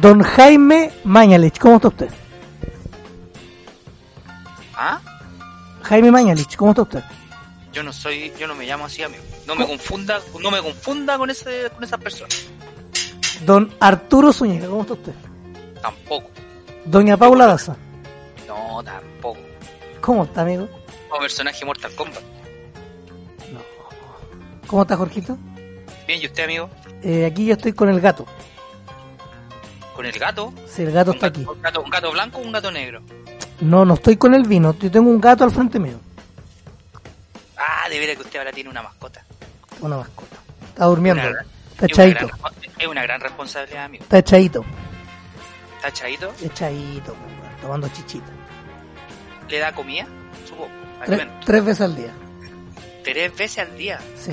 Don Jaime Mañalich, ¿cómo está usted? ¿Ah? Jaime Mañalich, ¿cómo está usted? Yo no soy, yo no me llamo así, amigo. No me confunda, no me confunda con ese, con esas personas. Don Arturo Zúñiga, ¿cómo está usted? Tampoco. Doña Paula Daza, No, tampoco. ¿cómo está, amigo? Como personaje Mortal Kombat. ¿Cómo está, Jorgito? Bien, ¿y usted, amigo? Eh, aquí yo estoy con el gato. ¿Con el gato? Sí, el gato ¿Un está gato, aquí. un gato, un gato blanco o un gato negro? No, no estoy con el vino, yo tengo un gato al frente mío. Ah, de veras que usted ahora tiene una mascota. Una mascota. Está durmiendo. Una- Está echadito. Es una gran responsabilidad, amigo. Está echadito. ¿Está echadito? Echadito, tomando chichita. ¿Le da comida? Supongo. Tres veces al día. Tres veces al día. Sí.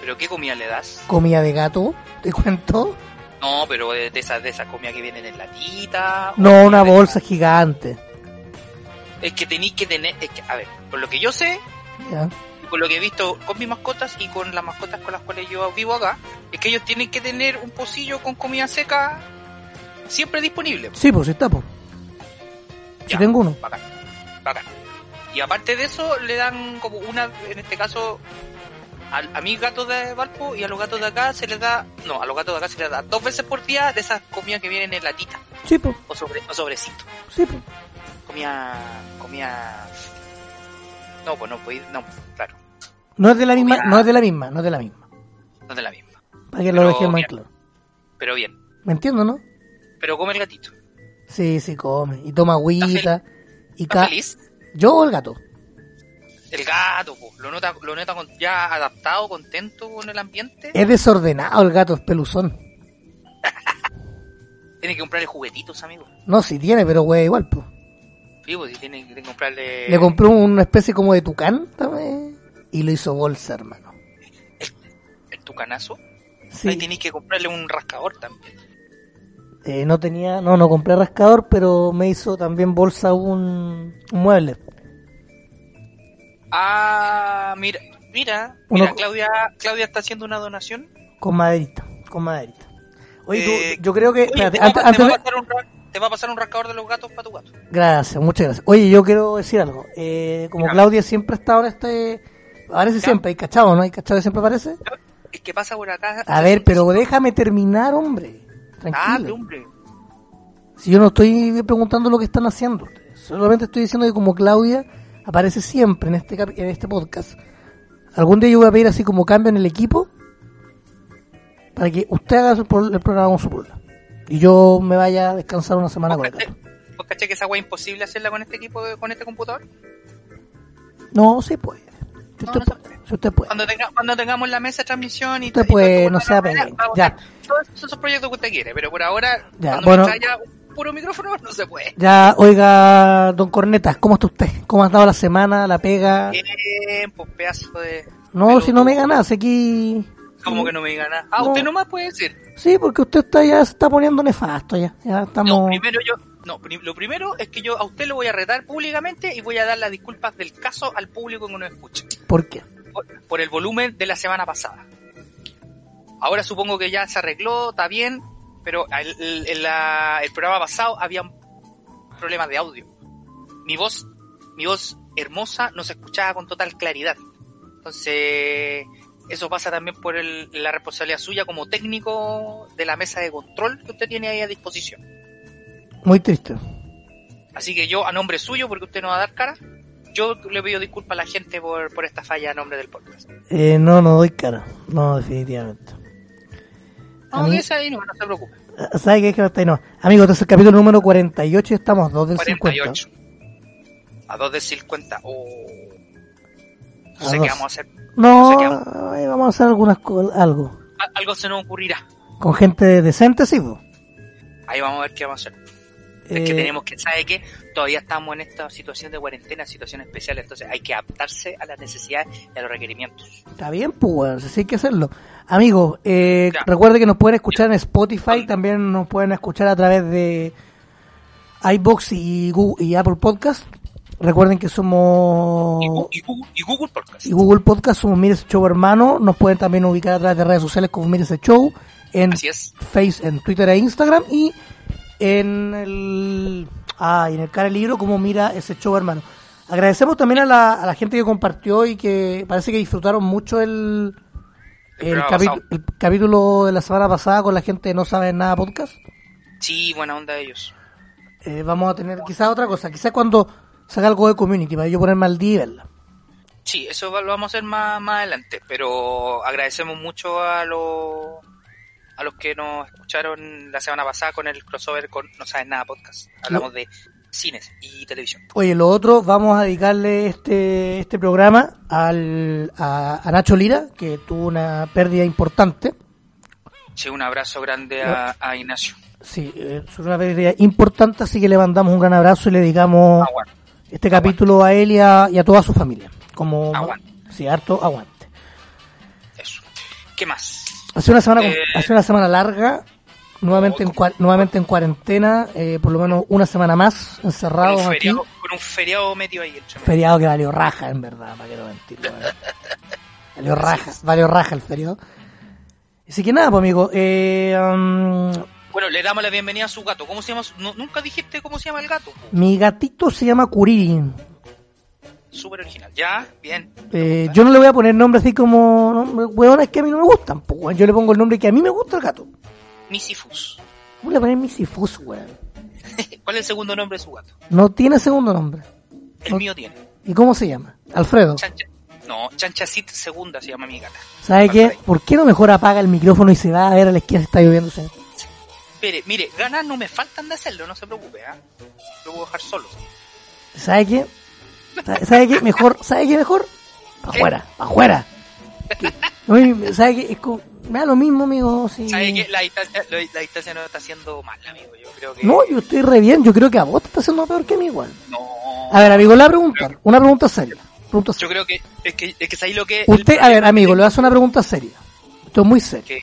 ¿Pero qué comida le das? Comida de gato, te cuento. No, pero de, esas de esas comidas que vienen en latita. No, una bolsa gigante. Es que tenéis que tener, es que, a ver, por lo que yo sé, ¿ya? y por lo que he visto con mis mascotas y con las mascotas con las cuales yo vivo acá, es que ellos tienen que tener un pocillo con comida seca siempre disponible. Sí, pues está, pues. Ya, tengo uno. Bacán, bacán. Y aparte de eso, le dan como una, en este caso, al- a, mis gatos de Valpo y a los gatos de acá se les da, no, a los gatos de acá se les da dos veces por día de esas comidas que vienen en latita Sí, pues. o, sobre, o sobrecito. Sí, pues. Comida, comida... No, pues no, pues, no, claro, No es de la misma, no es de la misma, no es de la misma. no es de la misma. Para que lo dejemos bien. claro. Pero bien, ¿Me entiendo, no? pero come el gatito. Sí, sí, come. Y toma agüita. Y ¿Está ca... feliz? ¿Yo o el gato? El gato, pues, lo nota, lo nota con- ya adaptado, contento con el ambiente. Es desordenado el gato, es peluzón. Tiene que comprarle juguetitos, amigo. No, sí tiene, pero güey, igual, pues. Sí, pues, sí, tiene que comprarle... Le compré una especie como de tucán también. Y lo hizo bolsa, hermano. el tucanazo. Sí. Ahí tenéis que comprarle un rascador también. Eh, no tenía, no, no compré rascador, pero me hizo también bolsa un, un mueble. Ah, mira, mira, Uno- mira, Claudia, Claudia está haciendo una donación. Con maderita, con maderita. Oye, tú- Eh, yo creo que, Oye, espérate, te, va, antes, te antes va de- a pasar un, ra- te va a pasar un rascador de los gatos para tu gato. Gracias, muchas gracias. Oye, yo quiero decir algo. Eh, como. Claudia siempre estado en este... Aparece Ya. siempre, hay cachado, ¿no? Hay cachado que siempre aparece. Es que pasa por acá. A ver, pero déjame terminar, hombre. Ah, Tranquilo. hombre. Si yo no estoy preguntando lo que están haciendo. Solamente estoy diciendo que como Claudia aparece siempre en este, en este podcast, algún día yo voy a pedir así como cambio en el equipo para que usted haga el programa con su polola. Y yo me vaya a descansar una semana con el gato. ¿Vos caché que esa weá es imposible hacerla con este equipo, con este computador? No, sí puede. Si No, usted no se puede. Si usted puede. Cuando, tenga, cuando tengamos la mesa de transmisión y Usted y puede, esto, no sea vamos a- pendejo. vamos a Ya. Todos esos proyectos que usted quiere, pero por ahora, Ya, cuando bueno. me traiga un puro micrófono, no se puede. Ya, oiga, don Cornetas, ¿cómo está usted? ¿Cómo ha estado la semana, la pega? Bien, pues pedazo de... No, pero si no me ganas aquí. Como que no me diga nada. Ah, No. usted nomás puede decir. Sí, porque usted está ya se está poniendo nefasto ya. Ya estamos. No, primero yo... No, lo primero es que yo a usted lo voy a retar públicamente y voy a dar las disculpas del caso al público que nos escucha. ¿Por qué? Por, por el volumen de la semana pasada. Ahora supongo que ya se arregló, está bien, pero el, el- en la- el programa pasado había problemas de audio. Mi voz, mi voz hermosa no se escuchaba con total claridad. Entonces, eso pasa también por el- la responsabilidad suya como técnico de la mesa de control que usted tiene ahí a disposición. Muy triste. Así que yo, a nombre suyo, porque usted no va a dar cara, yo le pido disculpas a la gente por, por esta falla a nombre del podcast. Eh, no, no doy cara. No, definitivamente. A No, ese ahí no, no se preocupe. ¿Sabes qué? Es que hasta ahí no. Amigo, este es el capítulo número 48 y estamos 2 del 48. A 2 de 50. Oh. A No sé dos. qué vamos a hacer. 50. No, sé ahí vamos a hacer algunas algo. A- Algo se nos ocurrirá. Con gente decente, sí, po. Ahí vamos a ver qué vamos a hacer. Es Eh, que tenemos que, ¿sabe qué? Todavía estamos en esta situación de cuarentena, situación especial, entonces hay que adaptarse a las necesidades y a los requerimientos. Está bien, pues, bueno, sí hay que hacerlo. Amigos, eh, Ya. recuerde que nos pueden escuchar en Spotify, también nos pueden escuchar a través de iBox y, Google, y Apple Podcast. Recuerden que somos... Y, Gu- y Google, y Google Podcast. y Google Podcast somos Mire ese Show Hermano. Nos pueden también ubicar a través de redes sociales como Mire ese Show, en Así es. Face, en Twitter e Instagram y en el ah, y en el cara del libro como Mira ese Show Hermano. Agradecemos también a la, a la gente que compartió y que parece que disfrutaron mucho el, El capítulo de la semana pasada con la gente de No Saben Nada Podcast. Sí, buena onda de ellos. Eh, vamos a tener quizás otra cosa, quizás cuando saca algo de community para yo ponerme al día y verla. Sí, eso lo vamos a hacer más, más adelante, pero agradecemos mucho a los a los que nos escucharon la semana pasada con el crossover con No Saben Nada Podcast. Hablamos de cines y televisión. Oye, lo otro, vamos a dedicarle este, este programa al, a, a Nacho Lira, que tuvo una pérdida importante. Sí, un abrazo grande a, a Ignacio. Sí, eh, fue una pérdida importante, así que le mandamos un gran abrazo y le dedicamos Aguante. este capítulo a él y a, y a toda su familia. Como, Aguante. Sí, harto aguante. Eso. ¿Qué más? Hace una semana, Eh. hace una semana larga, nuevamente en, nuevamente en cuarentena, eh, por lo menos una semana más Con encerrados un aquí. feriado, con un feriado metido ahí. Feriado que valió raja, en verdad, para que no mentir. Valió raja, valió raja el feriado. Así que nada, pues amigo, eh, um, Bueno, le damos la bienvenida a su gato. ¿Cómo se llama? su- no- nunca dijiste cómo se llama el gato. mi gatito se llama Kuriri. Súper original. Ya, bien. Eh, yo no le voy a poner nombre así como nombre, hueones que a mí no me gustan. Pues, yo le pongo el nombre que a mí me gusta al gato. Misifus. Voy a poner Misifus, weón. ¿Cuál es el segundo nombre de su gato? No tiene segundo nombre. El No. mío tiene. ¿Y cómo se llama? Alfredo. Chancha. No, Chanchacit segunda se llama mi gata. ¿Sabe qué? ¿Por qué no mejor apaga el micrófono y se va a ver a la esquina si está lloviendo? Mire, mire, ganas no me faltan de hacerlo, no se preocupe, ¿ah? Lo puedo dejar solo. ¿Sabe qué? ¿Sabe- ¿Sabe qué? Mejor, ¿sabe qué mejor? Pa' afuera, pa' afuera. ¿Sabe qué? Es como, me da lo mismo, amigo. ¿Sabe qué? La distancia, lo- la distancia no está haciendo mal, amigo. Yo creo que... No, yo estoy re bien. Yo creo que a vos te está haciendo peor que a mí, igual. No. A ver, amigo, le voy a preguntar. Una pregunta seria. Pregunta Yo seria. creo que es que, es que ahí lo que... Usted, a ver, amigo, le voy a hacer una pregunta seria. Esto es muy serio.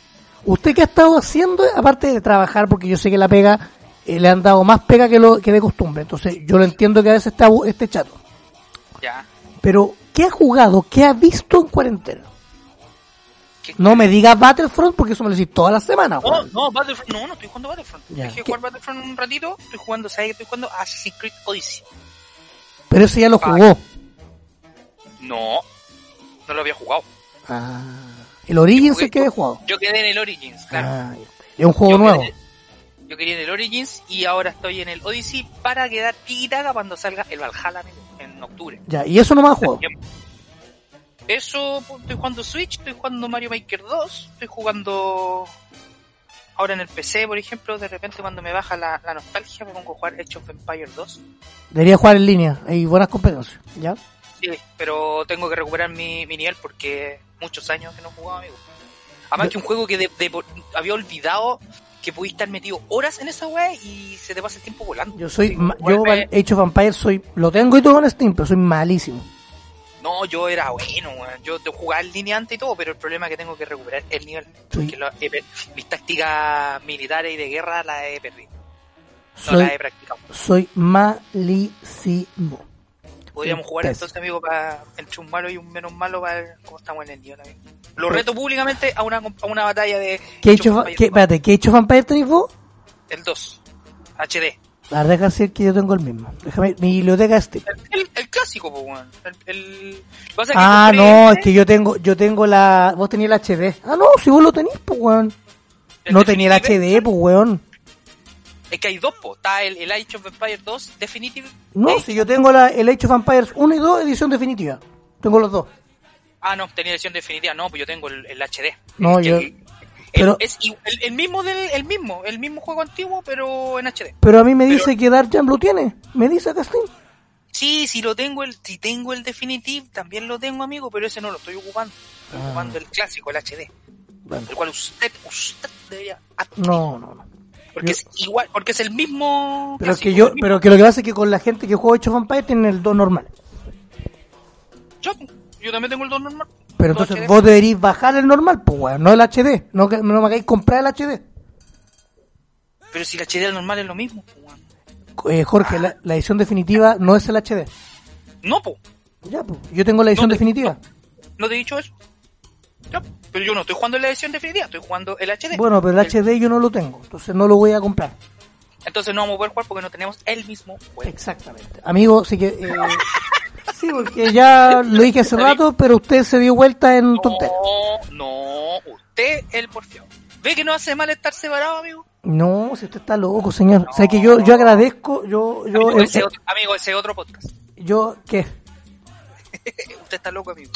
¿Usted qué ha estado haciendo, aparte de trabajar, porque yo sé que la pega, eh, le han dado más pega que, lo, que de costumbre? Entonces, yo lo entiendo que a veces está esté chato. Ya. Pero, ¿qué ha jugado? ¿Qué ha visto en cuarentena? ¿Qué- No me digas Battlefront porque eso me lo decís todas las semanas, No, no, Battlefront, no, no estoy jugando Battlefront. Ya. Dejé ¿Qué? jugar Battlefront un ratito, estoy jugando, ¿sabes estoy jugando? Assassin's Creed Odyssey. Pero ese ya lo jugó. No, no lo había jugado. Ah. El Origins es que he jugado. Yo quedé en el Origins, claro. Ah, es un juego yo nuevo. Quedé, yo quería en el Origins y ahora estoy en el Odyssey para quedar tiquitaca cuando salga el Valhalla amigo, en octubre. Ya, y eso no me ha jugado. Eso, pues, estoy jugando Switch, estoy jugando Mario Maker 2, estoy jugando ahora en el PC, por ejemplo, de repente cuando me baja la, la nostalgia me pongo a jugar Age of Empires 2. Debería jugar en línea. Hay buenas competencias. ¿Ya? Sí, pero tengo que recuperar mi, mi nivel porque muchos años que no jugaba, amigo. Además que un juego que de- de- había olvidado que pudiste estar metido horas en esa web y se te pasa el tiempo volando. Yo soy, ma- yo of Empires soy, lo tengo y todo en Steam, pero soy malísimo. No, yo era bueno, yo jugaba en línea antes y todo, pero el problema es que tengo que recuperar el nivel. Porque lo- mis tácticas militares y de guerra las he perdido. No Soy, las he practicado. soy malísimo. Podríamos jugar entonces, amigo, para entre un malo y un menos malo para ver cómo estamos en el nivel, amigo. Lo reto públicamente a una, a una batalla de... ¿Qué Age hecho, ¿qué, espérate, ¿qué hecho Vampire tenés vos? 2, El 2. HD. La verdad deja decir que yo tengo el mismo. Déjame, mi biblioteca es Steam. El, el- el clásico, pues, weón. El, es Ah, compré no, este, es que yo tengo, yo tengo la, vos tenías el HD. Ah, no, si vos lo tenís, pues weón. No tenía el. HD, pues weón. Es que hay dos, po. Está el, el Age of Empires 2 Definitive. No, Age. si yo tengo la, el Age of Empires 1 y 2, edición definitiva. Tengo los dos. Ah, no, tenía edición definitiva. No, pues yo tengo el, el HD. No, El- yo- el- pero- es el, mismo del el mismo, el mismo juego antiguo, pero en HD. Pero a mí me Pero- dice que Dark Jam lo tiene. Me dice acá Steam. Sí, si lo tengo el si tengo el Definitive, también lo tengo, amigo, pero ese no lo estoy ocupando. Estoy Ah. ocupando el clásico, el HD, Bueno, el cual usted usted debería adquirir, no, no, no. porque yo- es igual, porque es el mismo Pero clásico, que yo, pero que lo que pasa es que con la gente que juega Age of Empires tienen el 2 normal. yo, yo también tengo el 2 normal. Pero entonces HD. vos deberíais bajar el normal, pues weón, no el HD. No, no me hagáis comprar el HD. Pero si el HD normal es lo mismo, weón. Eh, Jorge, la, la edición definitiva no es el HD. No, po. Ya, pues. Yo tengo la edición No te- definitiva. ¿No te he dicho eso? Ya, pero yo no estoy jugando en la edición definitiva, estoy jugando el HD. Bueno, pero el HD yo no lo tengo, entonces no lo voy a comprar. Entonces no vamos a poder jugar porque no tenemos el mismo juego. Exactamente. Amigo, sí que... eh, sí, porque ya lo dije hace rato, pero usted se dio vuelta en tontera. No, no, usted el porfiado. ¿Ve que no hace mal estar separado, amigo? No, si usted está loco, señor. O sea que yo, yo agradezco, yo, yo, amigo, ese eh, otro, amigo, ese otro podcast. yo, ¿qué? usted está loco, amigo.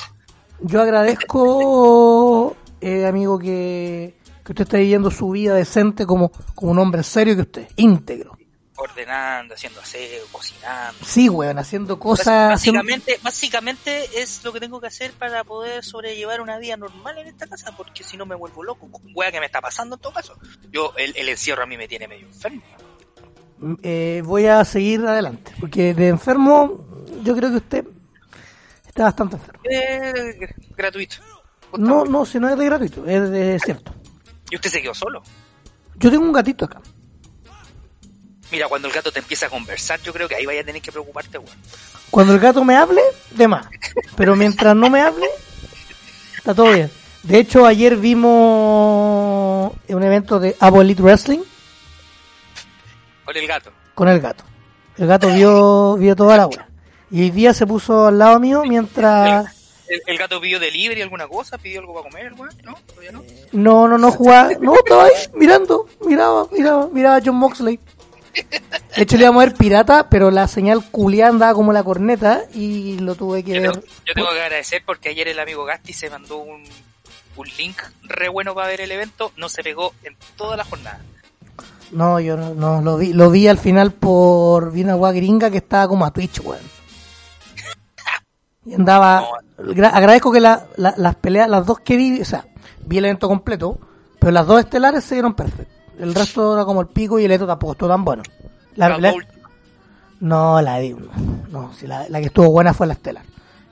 Yo agradezco, eh, amigo, que, que usted esté viviendo su vida decente como, como un hombre serio que usted, íntegro. Ordenando, haciendo aseo, cocinando. Sí, weón, haciendo cosas... haciendo- Básicamente, básicamente es lo que tengo que hacer para poder sobrellevar una vida normal en esta casa, porque si no me vuelvo loco. Wea que me está pasando en todo caso. Yo, el, el encierro a mí me tiene medio enfermo. eh, voy a seguir adelante, porque de enfermo yo creo que usted está bastante enfermo. Eh, gratuito. No, no, si no es de gratuito, es de cierto. Y usted se quedó solo. Yo tengo un gatito acá. Mira, cuando el gato te empieza a conversar, yo creo que ahí vaya a tener que preocuparte, weón. Cuando el gato me hable, de más. Pero mientras no me hable, está todo bien. De hecho, ayer vimos un evento de Apple Elite Wrestling Con el gato. con el gato. El gato vio, vio toda la hora. Y hoy día se puso al lado mío mientras... El, el gato pidió delivery, alguna cosa, pidió algo para comer, weón. ¿No? ¿Todavía no? No, no, no jugaba. No, estaba ahí mirando. Miraba, miraba, miraba a John Moxley. De hecho, le íbamos a ver pirata, pero la señal culiada andaba como la corneta y lo tuve que Yo ver. tengo, yo tengo que agradecer porque ayer el amigo Gasti se mandó un, un link re bueno para ver el evento. No se pegó en toda la jornada. No, yo no, no, lo vi, lo vi al final por vi una guay gringa que estaba como a Twitch, weón. Y andaba, gra- agradezco que la- la- las peleas, las dos que vi, o sea, vi el evento completo, pero las dos estelares se dieron perfecto. El resto era como el pico y el otro tampoco estuvo tan bueno. La, La no, la vi, no, sí, la, la que estuvo buena fue la estelar.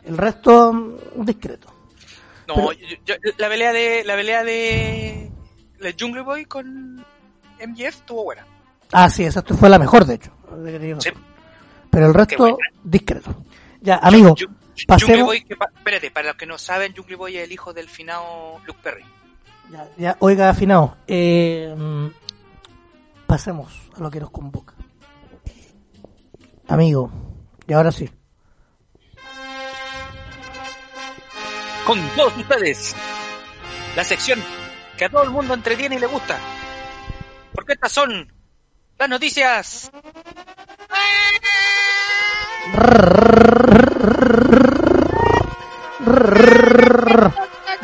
El resto, mm, discreto. No, Pero- yo- yo- la pelea de la pelea de la Jungle Boy con MJF estuvo buena. Ah, sí, esa fue la mejor, de hecho. Sí. Pero el resto, discreto. Ya, amigo, Ju- Jungle pasemos... Boy, que espérate, para los que no saben, Jungle Boy es el hijo del finado Luke Perry. Ya, ya, oiga, afinado, eh, mm, pasemos a lo que nos convoca. Amigo, y ahora sí. Con todos ustedes, la sección que a todo el mundo entretiene y le gusta. Porque estas son las noticias.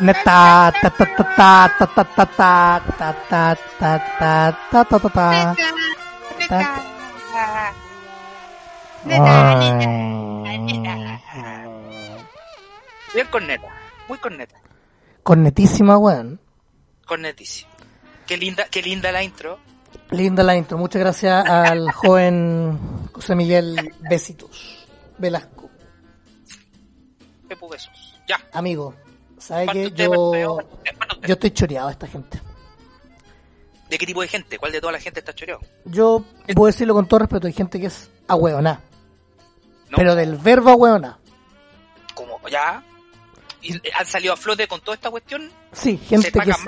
Neta, ta ta ta ta ta ta ta ta ta ta ta ta ta ta ta ta. Ta- Bien corneta, muy corneta, Cornetísima, weón. Qué linda, qué linda la intro. Linda la intro. Muchas gracias al joven José Miguel Besitos Velasco. Pepu besos. Ya. Amigo, ¿sabe usted, yo, yo, estoy choreado a esta gente? ¿De qué tipo de gente? ¿Cuál de toda la gente está choreado? Yo puedo decirlo con todo respeto, hay gente que es ahueoná. ¿No? Pero del verbo ahueoná. Como, ya. y han salido a flote con toda esta cuestión. Sí, gente se que... más.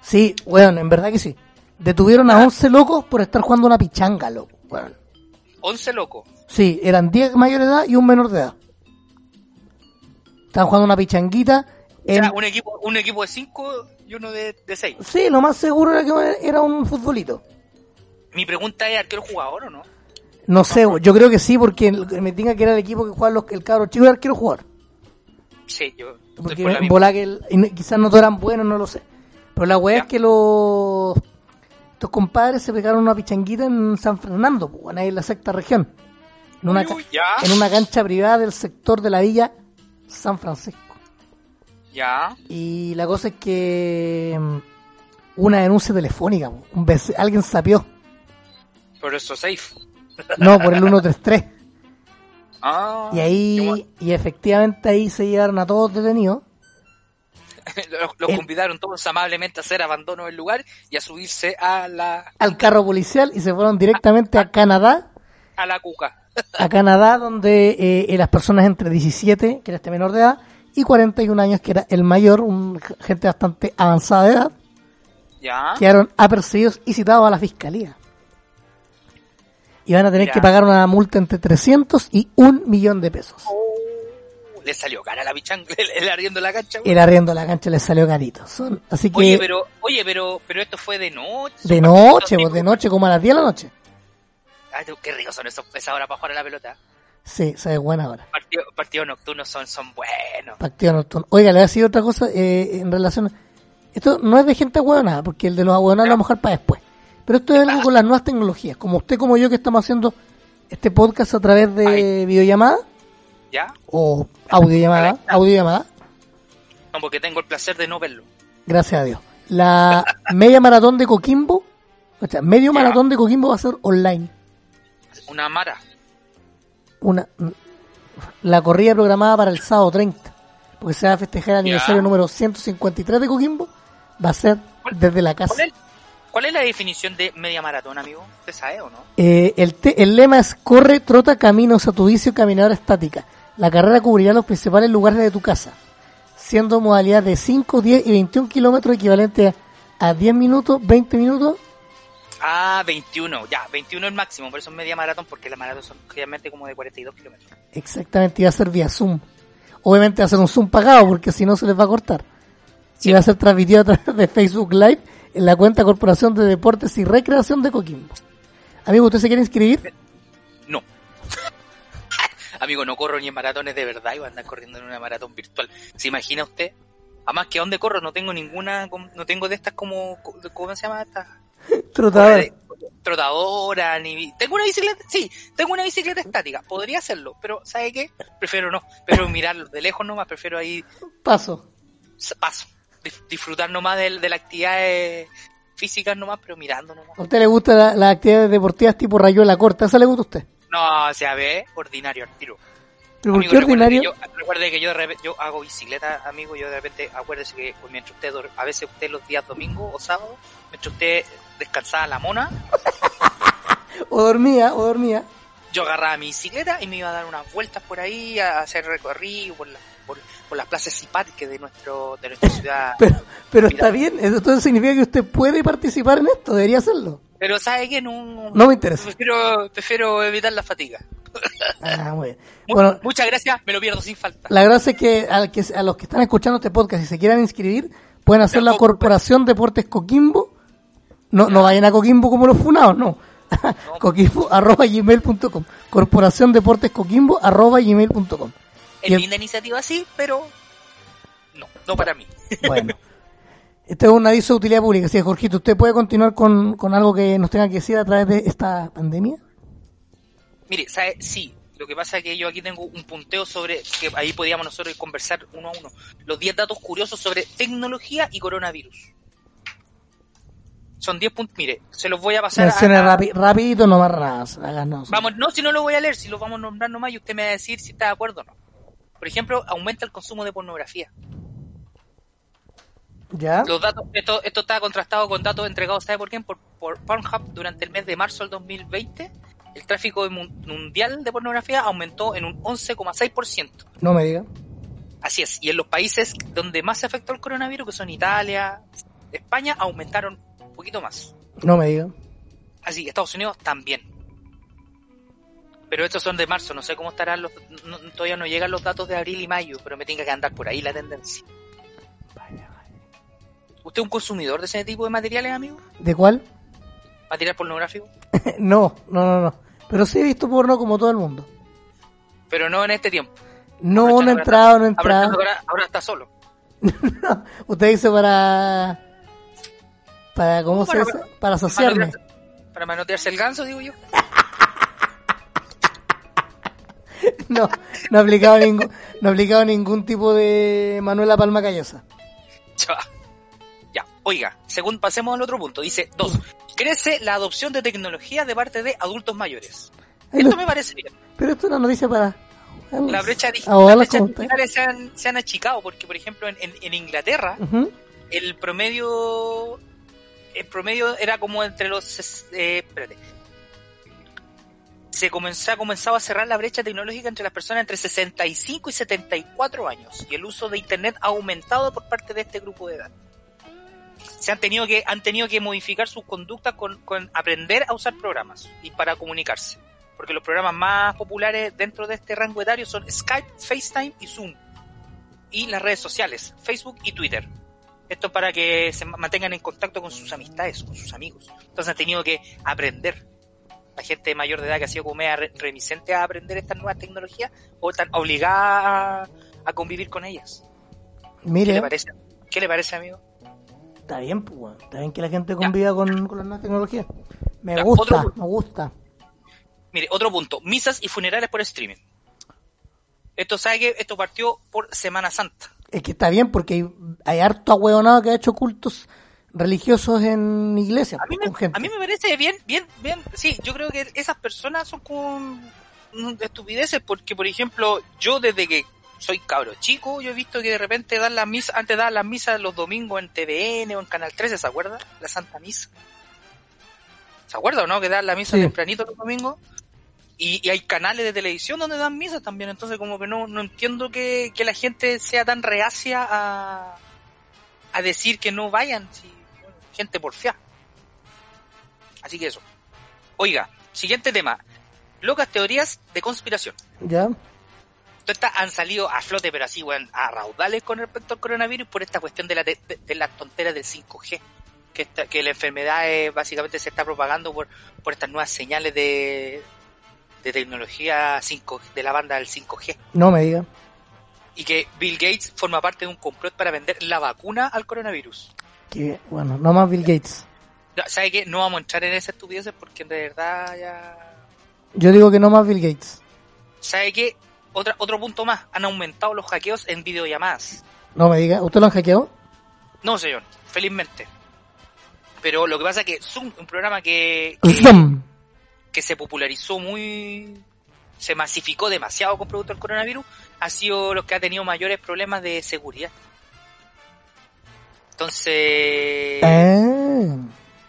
Sí, bueno, en verdad que sí. Detuvieron a 11 locos por estar jugando una pichanga, loco. Bueno, 11 locos. sí, eran 10 mayores de edad y un menor de edad. Estaban jugando una pichanguita. O En... un equipo, un equipo de 5 y uno de 6. Sí, lo más seguro era que era un futbolito. Mi pregunta es, ¿arquero jugador o no? No sé, yo creo que sí, porque me tenga que era el equipo que juega los, el cabro chico era arquero jugar. Sí, yo Porque por bola que el- quizás no todos eran buenos, no lo sé. Pero la weá es que los estos compadres se pegaron una pichanguita en San Fernando, ahí en la sexta región. En una, Uy, en una cancha privada del sector de la villa San Francisco. Ya. Y la cosa es que mm, una denuncia telefónica, un vec- alguien sapió. Por eso safe. No, por el 133. Ah. Y ahí, y efectivamente ahí se llevaron a todos detenidos. los, los el- convidaron todos amablemente a hacer abandono del lugar y a subirse a la, al carro policial y se fueron directamente a Canadá, a la cuca. a Canadá donde eh, las personas entre 17, que era este menor de edad, y 41 años, que era el mayor, un, gente bastante avanzada de edad, Ya. quedaron apercibidos y citados a la fiscalía. Y van a tener Mira. que pagar una multa entre 300 y un millón de pesos. Oh, le salió cara a la pichanga, el, arriendo de la cancha. güey. El arriendo de la cancha les salió carito. Son, así que Oye, pero, oye, pero, pero esto fue de noche. de noche, pues, de noche, como a las 10 de la noche. Ay, qué ricos son esos, esa hora para jugar a la pelota. Sí, se ve buena hora. Partidos partidos nocturnos son, son buenos. Partido nocturno. Oiga, le voy a decir otra cosa eh, en relación. Esto no es de gente ahueonada, porque el de los ahueonados lo vamos a dejar para después. Pero esto es algo con las nuevas tecnologías. Como usted, como yo, que estamos haciendo este podcast a través de videollamada ¿Ya? o audiollamada. Audiollamada. No, porque tengo el placer de no verlo. Gracias a Dios. La media maratón de Coquimbo, o sea, medio Ya. maratón de Coquimbo va a ser online. Una mara. Una, la corrida programada para el sábado 30, porque se va a festejar el aniversario número 153 de Coquimbo, va a ser desde la casa. ¿Cuál es, cuál es la definición de media maratón, amigo? ¿Usted sabe o no? Eh, el, te- el lema es corre, trota, caminos a tu vicio, caminadora estática. La carrera cubrirá los principales lugares de tu casa, siendo modalidad de 5, 10 y 21 kilómetros equivalente a, a 10 minutos, 20 minutos. Ah, 21, ya, 21 es el máximo, por eso es media maratón, porque la maratón son generalmente como de 42 kilómetros. Exactamente, va a ser vía Zoom. Obviamente va a ser un Zoom pagado, porque si no se les va a cortar. Sí. Y va a ser transmitido a través de Facebook Live en la cuenta Corporación de Deportes y Recreación de Coquimbo. Amigo, ¿usted se quiere inscribir? No. Amigo, no corro ni en maratones de verdad y voy a andar corriendo en una maratón virtual. ¿Se imagina usted? Además que a dónde corro no tengo ninguna, no tengo de estas como, ¿cómo se llama esta? Trotador. Trotadora, ni... Tengo una bicicleta, sí, tengo una bicicleta estática, podría hacerlo, pero ¿sabe qué? Prefiero no, prefiero mirarlo de lejos nomás, prefiero ahí Paso. paso, disfrutar nomás de, de las actividades físicas nomás, pero mirando nomás. ¿A usted le gustan la- las actividades deportivas tipo rayuela corta? ¿Esa le gusta a usted? No, o sea, ve, ordinario al tiro. ¿Pero por qué recuerde ordinario? que yo- recuerde que yo, de repente- yo hago bicicleta, amigo, yo de repente, acuérdese que pues, mientras usted, a veces usted los días domingo o sábado, mientras usted descansaba la mona, O dormía, o dormía. yo agarraba mi bicicleta y me iba a dar unas vueltas por ahí, a hacer recorrido por, la- por, por las plazas simpáticas de nuestro de nuestra ciudad. Pero, pero está bien, eso entonces significa que usted puede participar en esto, debería hacerlo. Pero ¿sabe qué? No, No me interesa. Prefiero, prefiero evitar la fatiga. Ah, muy bien. Mu- Bueno, Muchas gracias, me lo pierdo sin falta. la gracia es que, al que a los que están escuchando este podcast y se quieran inscribir, pueden hacer la Tampoco, Corporación Deportes Coquimbo. No, no vayan a Coquimbo como los funados, no. Coquimbo arroba gmail.com. Corporación Deportes Coquimbo arroba gmail.com. Es linda iniciativa, sí, pero no, no para mí. Bueno. Este es un aviso de utilidad pública. Sí, Jorgito, ¿usted puede continuar con, con algo que nos tenga que decir a través de esta pandemia? Mire, ¿sabe? Sí, lo que pasa es que yo aquí tengo un punteo sobre, que ahí podíamos nosotros conversar uno a uno, los 10 datos curiosos sobre tecnología y coronavirus. Son 10 puntos, mire, se los voy a pasar a... rapi- rapidito, no más háganos. Vamos, no, si no lo voy a leer, si lo vamos a nombrar nomás y usted me va a decir si está de acuerdo o no. Por ejemplo, aumenta el consumo de pornografía. ¿Ya? Los datos, esto, esto está contrastado con datos entregados, ¿sabe por quién? Por, por Pornhub durante el mes de marzo del 2020. El tráfico mun- mundial de pornografía aumentó en un 11,6%. No me diga. Así es. Y en los países donde más se afectó el coronavirus, que son Italia, España, aumentaron poquito más. No me diga. Así, Estados Unidos también. Pero estos son de marzo, no sé cómo estarán los... no- todavía no llegan los datos de abril y mayo, pero me tiene que andar por ahí la tendencia. ¿Usted es un consumidor de ese tipo de materiales, amigo? ¿De cuál? ¿Material pornográfico? no, no, no, no. Pero sí he visto porno como todo el mundo. Pero no en este tiempo. No, no he entrado, no he entrado. Ahora, ahora está solo. Usted dice para... Para, ¿cómo se Para-? Para asociarme. Manotearse- Para manotearse el ganso, digo yo. No, no he aplicado ningún, no he aplicado ningún tipo de Manuela Palma Callosa. Ya. Oiga, según pasemos al otro punto, dice dos, crece la adopción de tecnología de parte de adultos mayores. Esto me parece bien. Pero esto es una noticia para... La brecha, dig- Abogar las brechas digitales se han, se han achicado porque, por ejemplo, en, en- en Inglaterra el promedio el promedio era como entre los eh, espérate se comenzó, comenzaba a cerrar la brecha tecnológica entre las personas entre 65 y 74 años y el uso de internet ha aumentado por parte de este grupo de edad se han tenido que han tenido que modificar sus conductas con, con aprender a usar programas y para comunicarse porque los programas más populares dentro de este rango etario son Skype, FaceTime y Zoom y las redes sociales, Facebook y Twitter. Esto para que se ma- mantengan en contacto con sus amistades, con sus amigos. Entonces han tenido que aprender. La gente mayor de edad que ha sido como media re- remisente a aprender estas nuevas tecnologías o están obligada a, a convivir con ellas. ¿Qué le Mire, parece? ¿Qué le parece, amigo? está bien, pues, bueno, está bien que la gente conviva con, con las nuevas tecnologías. Me Ya, gusta, me gusta. Mire, otro punto. Misas y funerales por streaming. Esto sabe que esto partió por Semana Santa. Es que está bien porque hay, hay harto ahueonado que ha hecho cultos religiosos en iglesias A mí, me, con gente. a mí me parece bien, bien, bien. Sí, yo creo que esas personas son mm, estupideces porque, por ejemplo, yo desde que soy cabro chico, yo he visto que de repente dan las misas, antes daban las misas los domingos en TVN o en Canal 13, ¿se acuerda? La Santa Misa. ¿Se acuerda o no? Que dan la misa Sí. tempranito los domingos. Y, y hay canales de televisión donde dan misas también, entonces como que no, no entiendo que, que la gente sea tan reacia a, a decir que no vayan, si, bueno, gente porfiada. Así que eso. Oiga, siguiente tema. Locas teorías de conspiración. ¿Ya? Todas estas han salido a flote, pero así, weón, a raudales con respecto al coronavirus por esta cuestión de la, de, de las tonteras del 5G. Que, esta- que la enfermedad eh, básicamente se está propagando por, por estas nuevas señales de, de tecnología 5, de la banda del 5G. No me diga. Y que Bill Gates forma parte de un complot para vender la vacuna al coronavirus. Que, bueno, no más Bill Gates. ¿Sabe qué? No vamos a entrar en esas estupideces porque de verdad ya... Yo digo que no más Bill Gates. ¿Sabe qué? Otra, otro punto más. Han aumentado los hackeos en videollamadas. No me diga. ¿Usted lo han hackeado? No, señor. Felizmente. Pero lo que pasa es que Zoom, un programa que, que, Zoom. Que se popularizó muy... Se masificó demasiado con producto del coronavirus, ha sido los que ha tenido mayores problemas de seguridad. Entonces... Ah.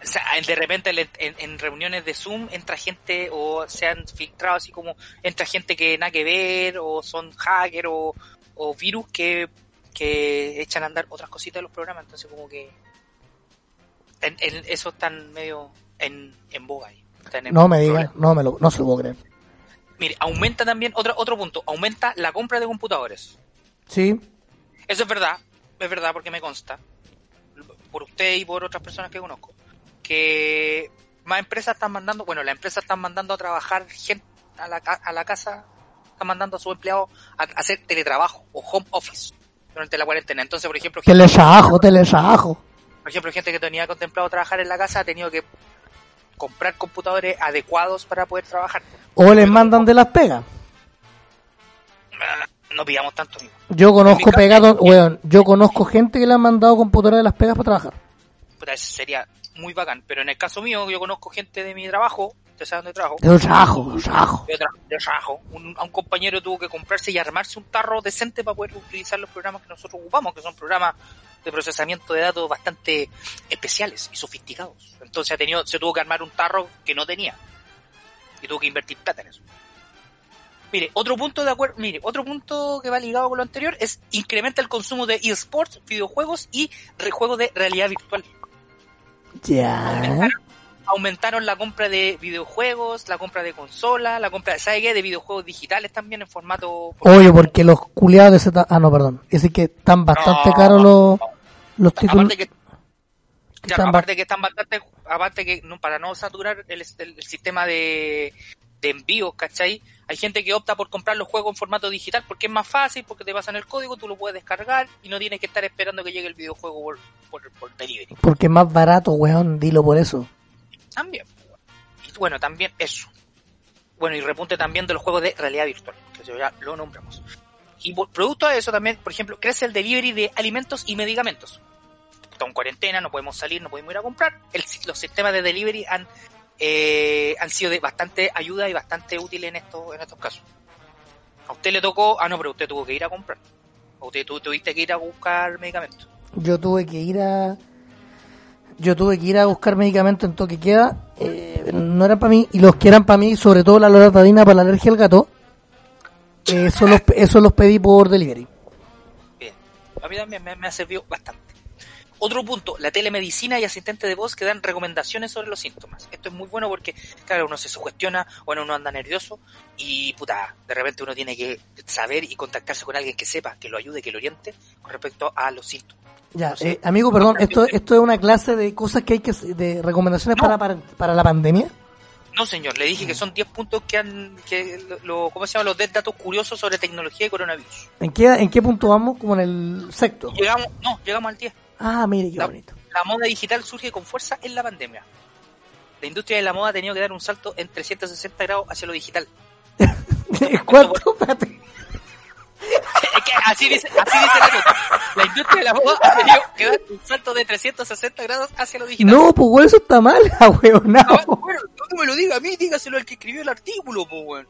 O sea, de repente en, en- en reuniones de Zoom entra gente o se han filtrado así como entra gente que nada que ver o son hackers o, o virus que, que echan a andar otras cositas de los programas. Entonces como que en, en- eso están medio en, en boga ahí. No me problema. diga. No, me lo, no se lo puedo creer. Mire, aumenta también otro, otro punto, aumenta la compra de computadores. Sí. Eso es verdad, es verdad porque me consta, por usted y por otras personas que conozco, que más empresas están mandando, bueno, las empresas están mandando a trabajar gente a la, a la casa, están mandando a sus empleados a hacer teletrabajo o home office durante la cuarentena. Entonces, por ejemplo, gente, Telesajo, telesajo. por ejemplo, gente que tenía contemplado trabajar en la casa ha tenido que comprar computadores adecuados para poder trabajar. O les mandan de las pegas. Ah, No pidamos tanto, amigo. Yo conozco pegados, weón. Yo conozco gente que le han mandado computadoras de las pegas para trabajar. Puta, eso sería muy bacán. Pero en el caso mío, yo conozco gente de mi trabajo, ¿usted sabe dónde trabajo? De sajo, un sajo. de, de trabajo. Un, a un compañero tuvo que comprarse y armarse un tarro decente para poder utilizar los programas que nosotros ocupamos, que son programas de procesamiento de datos bastante especiales y sofisticados. Entonces ha tenido, se tuvo que armar un tarro que no tenía. Y tuvo que invertir plata en eso. Mire, otro punto de acuerdo, mire, otro punto que va ligado con lo anterior es incrementa el consumo de esports, videojuegos y rejuegos de realidad virtual. Ya. Aumentaron la compra de videojuegos, la compra de consolas, la compra, ¿sabe qué? De videojuegos digitales también en formato... Oye, porque los culiados de Z... Ah, no, perdón. Es decir que están bastante No. caros los, los títulos. Aparte que, aparte que están bastante, aparte que no, para no saturar el, el- el sistema de, de envíos, ¿cachai? Hay gente que opta por comprar los juegos en formato digital porque es más fácil, porque te pasan el código, tú lo puedes descargar y no tienes que estar esperando que llegue el videojuego por, por, por delivery. Porque es más barato, weón. Dilo por eso. También. Y bueno, también eso. Bueno, y repunte también de los juegos de realidad virtual, que ya lo nombramos. Y producto de eso también, por ejemplo, crece el delivery de alimentos y medicamentos. Estamos en cuarentena, no podemos salir, no podemos ir a comprar. El, los sistemas de delivery han, eh, han sido de bastante ayuda y bastante útiles en estos, en estos casos. A usted le tocó, ah no, pero usted tuvo que ir a comprar. O usted tu- tuviste que ir a buscar medicamentos. Yo tuve que ir a. Yo tuve que ir a buscar medicamentos en toque queda. eh, no eran para mí. Y los que eran para mí, sobre todo la loratadina para la alergia al gato. eh, Eso los, eso los pedí por delivery. Bien. A mí también me, me ha servido bastante. Otro punto, la telemedicina y asistentes de voz que dan recomendaciones sobre los síntomas. Esto es muy bueno porque, claro, uno se sugestiona, bueno, uno anda nervioso y, puta, de repente uno tiene que saber y contactarse con alguien que sepa, que lo ayude, que lo oriente con respecto a los síntomas. Ya, eh, amigo, perdón, esto, esto es una clase de cosas que hay que, de recomendaciones No. para, para, para la pandemia. No, señor, le dije que son 10 puntos que han, que lo, ¿cómo se llama? Los 10 datos curiosos sobre tecnología y coronavirus. ¿En qué, ¿En qué punto vamos? Como en el sexto. Llegamos, no, llegamos al 10. Ah, mire, qué La- bonito. La moda digital surge con fuerza en la pandemia. La industria de la moda ha tenido que dar un salto en 360 grados hacia lo digital. ¿Cuánto? Espérate. Es que así dice, así dice la nota. La industria de la moda ha tenido que dar un salto de 360 grados hacia lo digital. No, pues eso está mal, ahueonado. Ah, bueno, no me lo diga a mí, dígaselo al que escribió el artículo, pues, weón.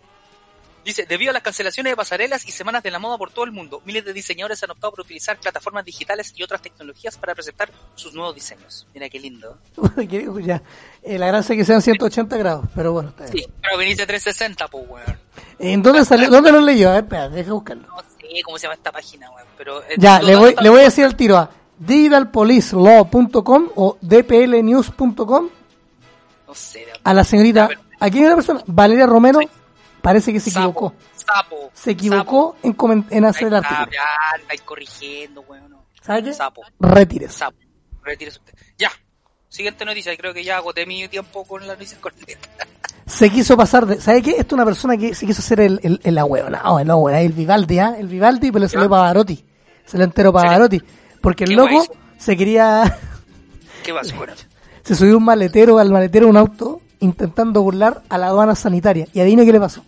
Dice, debido a las cancelaciones de pasarelas y semanas de la moda por todo el mundo, miles de diseñadores han optado por utilizar plataformas digitales y otras tecnologías para presentar sus nuevos diseños. Mira qué lindo. Ya. Eh, la gracia es que sean 180 grados, pero bueno, está bien. Sí, pero dice 360, pues, weón. ¿En dónde salió? ¿Dónde lo leyó? A ver, espera, deja buscarlo. No sé cómo se llama esta página, weón, pero... eh, Ya, le voy, le voy a decir al tiro a digitalpolicelaw.com o dplnews.com No sé, de- a la señorita, aquí hay una persona, Valeria Romero, parece que se Sapo, equivocó. Sapo. Se equivocó en, comen- en hacer el artículo. ya, estáis corrigiendo, weón. no. ¿Sabe qué? Sapo. Retires. Sapo. Retírese usted. Ya. Siguiente noticia. Creo que ya agoté mi tiempo con la noticia corneta. Se quiso pasar de. ¿Sabe qué? Esto es una persona que se quiso hacer el, el, el ahueonado, el ahueonado, el Vivaldi, ¿ah? El Vivaldi, pero le salió. Pavarotti. Se lo enteró Pavarotti. Porque el ¿Qué loco se quería. Qué basura. se subió un maletero al maletero de un auto intentando burlar a la aduana sanitaria. Y adivine qué le pasó.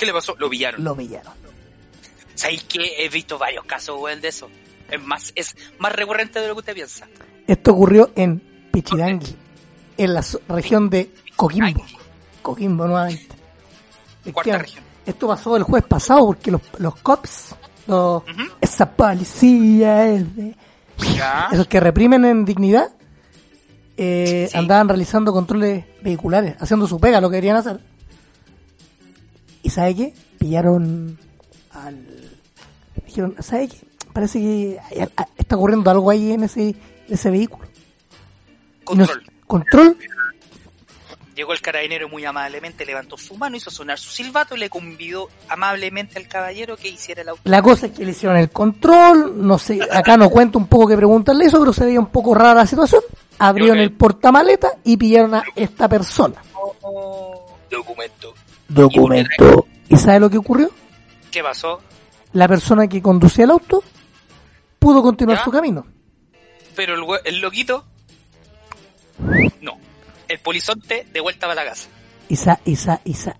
¿Qué le pasó? Lo pillaron. Lo pillaron. ¿Sabéis que he visto varios casos, weón, de eso? Es más, es más recurrente de lo que usted piensa. Esto ocurrió en Pichidangui, en la región de Coquimbo. Coquimbo nuevamente. Cuarta región. Esto pasó el jueves pasado porque los, los cops, los, Ujú. esa policía es de- esos que reprimen en dignidad, eh, Sí. andaban realizando controles vehiculares, haciendo su pega, lo que querían hacer. ¿Y sabe qué? Pillaron al... Dijeron, ¿sabe qué? Parece que hay- está ocurriendo algo ahí en ese, en ese vehículo. Nos- Control. control. Llegó el carabinero muy amablemente, levantó su mano, hizo sonar su silbato y le convidó amablemente al caballero que hiciera el auto. La cosa es que le hicieron el control, no sé, acá no cuento un poco que preguntarle eso, pero se veía un poco rara la situación. Abrieron el portamaleta y pillaron a esta persona. Documento. Documento. ¿Y sabe lo que ocurrió? ¿Qué pasó? La persona que conducía el auto pudo continuar ¿Ya? su camino. Pero el, hue- el loquito, no. El polizonte de vuelta para la casa. ¿Y, sa- y, sa- y, sa-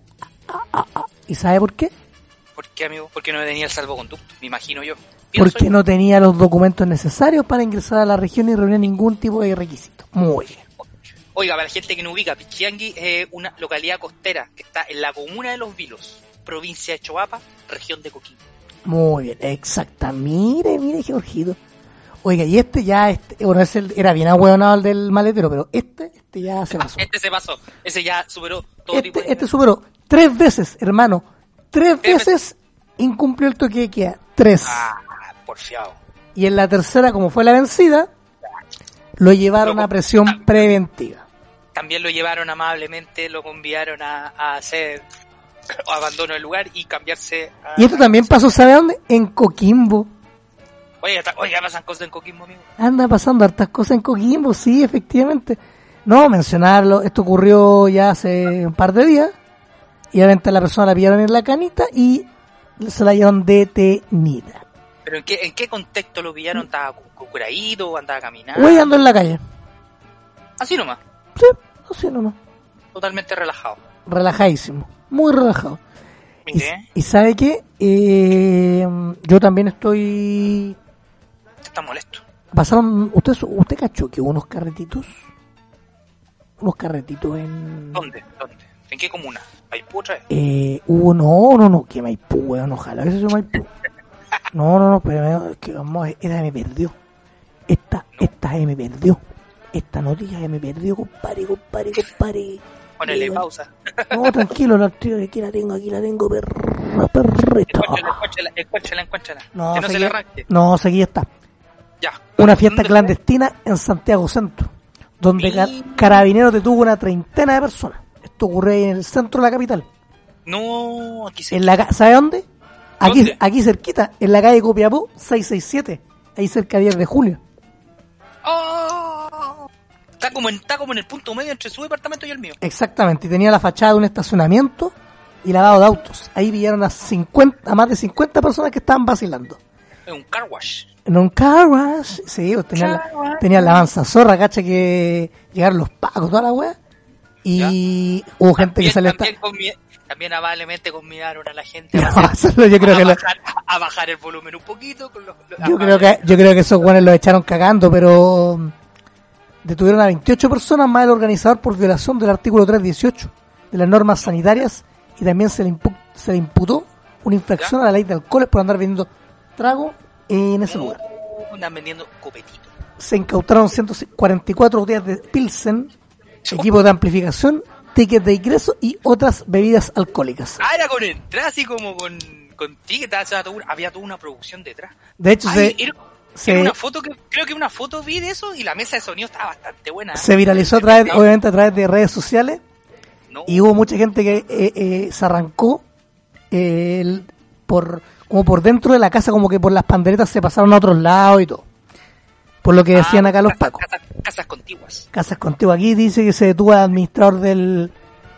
ah, ah, ah. ¿Y sabe por qué? ¿Por qué, amigo? Porque no tenía el salvoconducto, me imagino yo. Porque yo. no tenía los documentos necesarios para ingresar a la región y reunir ningún tipo de requisito. Muy bien. Oiga, para la gente que no ubica, Pichiangui es una localidad costera que está en la comuna de Los Vilos, provincia de Choapa, región de Coquimbo. Muy bien, exacta. Mire, mire, Georgito. Oiga, y este ya, este, bueno, ese era bien ahueonado el del maletero, pero este, este ya se pasó. Este se pasó, ese ya superó todo tipo Este, de... este superó tres veces, hermano, Tres Tres veces incumplió el toque de queda. Tres. Ah, porfiado. Y en la tercera, como fue la vencida, lo llevaron a presión preventiva. También lo llevaron amablemente, lo convidaron a, a hacer abandono del lugar y cambiarse a... Y esto también pasó, ¿sabe dónde? En Coquimbo. Oye, oye, pasan cosas en Coquimbo, amigo. Anda pasando hartas cosas en Coquimbo, sí, efectivamente. No, mencionarlo, esto ocurrió ya hace un par de días. Y obviamente la persona la pillaron en la canita y se la llevaron detenida. ¿Pero en qué, en qué contexto lo pillaron? ¿Estaba cu- cu- curadito? ¿Andaba caminando? Ando en la calle. Así nomás, Sí, así nomás. totalmente relajado. Relajadísimo, muy relajado. Y, sabe qué, Eh, yo también estoy... está molesto. Pasaron, usted, usted cachó que hubo unos carretitos, unos carretitos en... ¿Dónde? ¿Dónde? ¿En qué comuna? ¿Maipú otra vez? Eh, hubo, no, no, no, que Maipú, weón, ojalá que sea Maipú. No, no, no, pero es que vamos, esta me perdió. Esta, esta se me perdió. Esta noticia se me perdió, compadre, compadre, compadre. Ponele Eh, pausa. No, tranquilo, la tío, aquí la tengo, aquí la tengo, perra, perrita. Encuéntrala, encuéntrala, encuéntrala. No, que no se le arranque. No, aquí está. Ya. Una fiesta clandestina en Santiago Centro, donde ca- Mira. Carabineros detuvo una treintena de personas. Esto ocurre ahí en el centro de la capital. No, aquí se... En la, ca- ¿Sabe dónde? Aquí, ¿Dónde? aquí cerquita, en la calle Copiapó 667, ahí cerca de 10 de julio. ¡Oh! Está como, en, está como en el punto medio entre su departamento y el mío. Exactamente, y tenía la fachada de un estacionamiento y lavado de autos. Ahí pillaron a 50, a más de 50 personas que estaban vacilando. Es un car wash. En un car wash, sí, pues, tenían Car la, wash. tenían la avanza zorra, cacha que llegaron los pacos, toda la wea. Y hubo gente que También, salió hasta... también, convi- también amablemente convidaron a la gente a, No, bajar, solo yo creo a que lo- bajar, a bajar el volumen un poquito. Con los, los- Yo creo que, yo creo que esos guanes los echaron cagando, pero detuvieron a 28 personas más el organizador por violación del artículo 318 de las normas sanitarias y también se le, impu- se le imputó una infracción a la ley de alcoholes por andar vendiendo trago en ese lugar. Andan vendiendo copetito. Se incautaron 144 botellas de Pilsen, equipos de amplificación, tickets de ingreso y otras bebidas alcohólicas. Ah, era con entrada así como con, con ticket, o sea, todo- había toda una producción detrás. De hecho, Ay, se, era, era una foto que creo que una foto vi de eso y la mesa de sonido estaba bastante buena. se viralizó a través, obviamente a través de redes sociales No, y hubo mucha gente que eh, eh, se arrancó eh, el- por como por dentro de la casa como que por las panderetas se pasaron a otros lados y todo por lo que decían Ah, acá los pacos Casas, casas contiguas. casas contigo aquí dice que se detuvo al administrador del,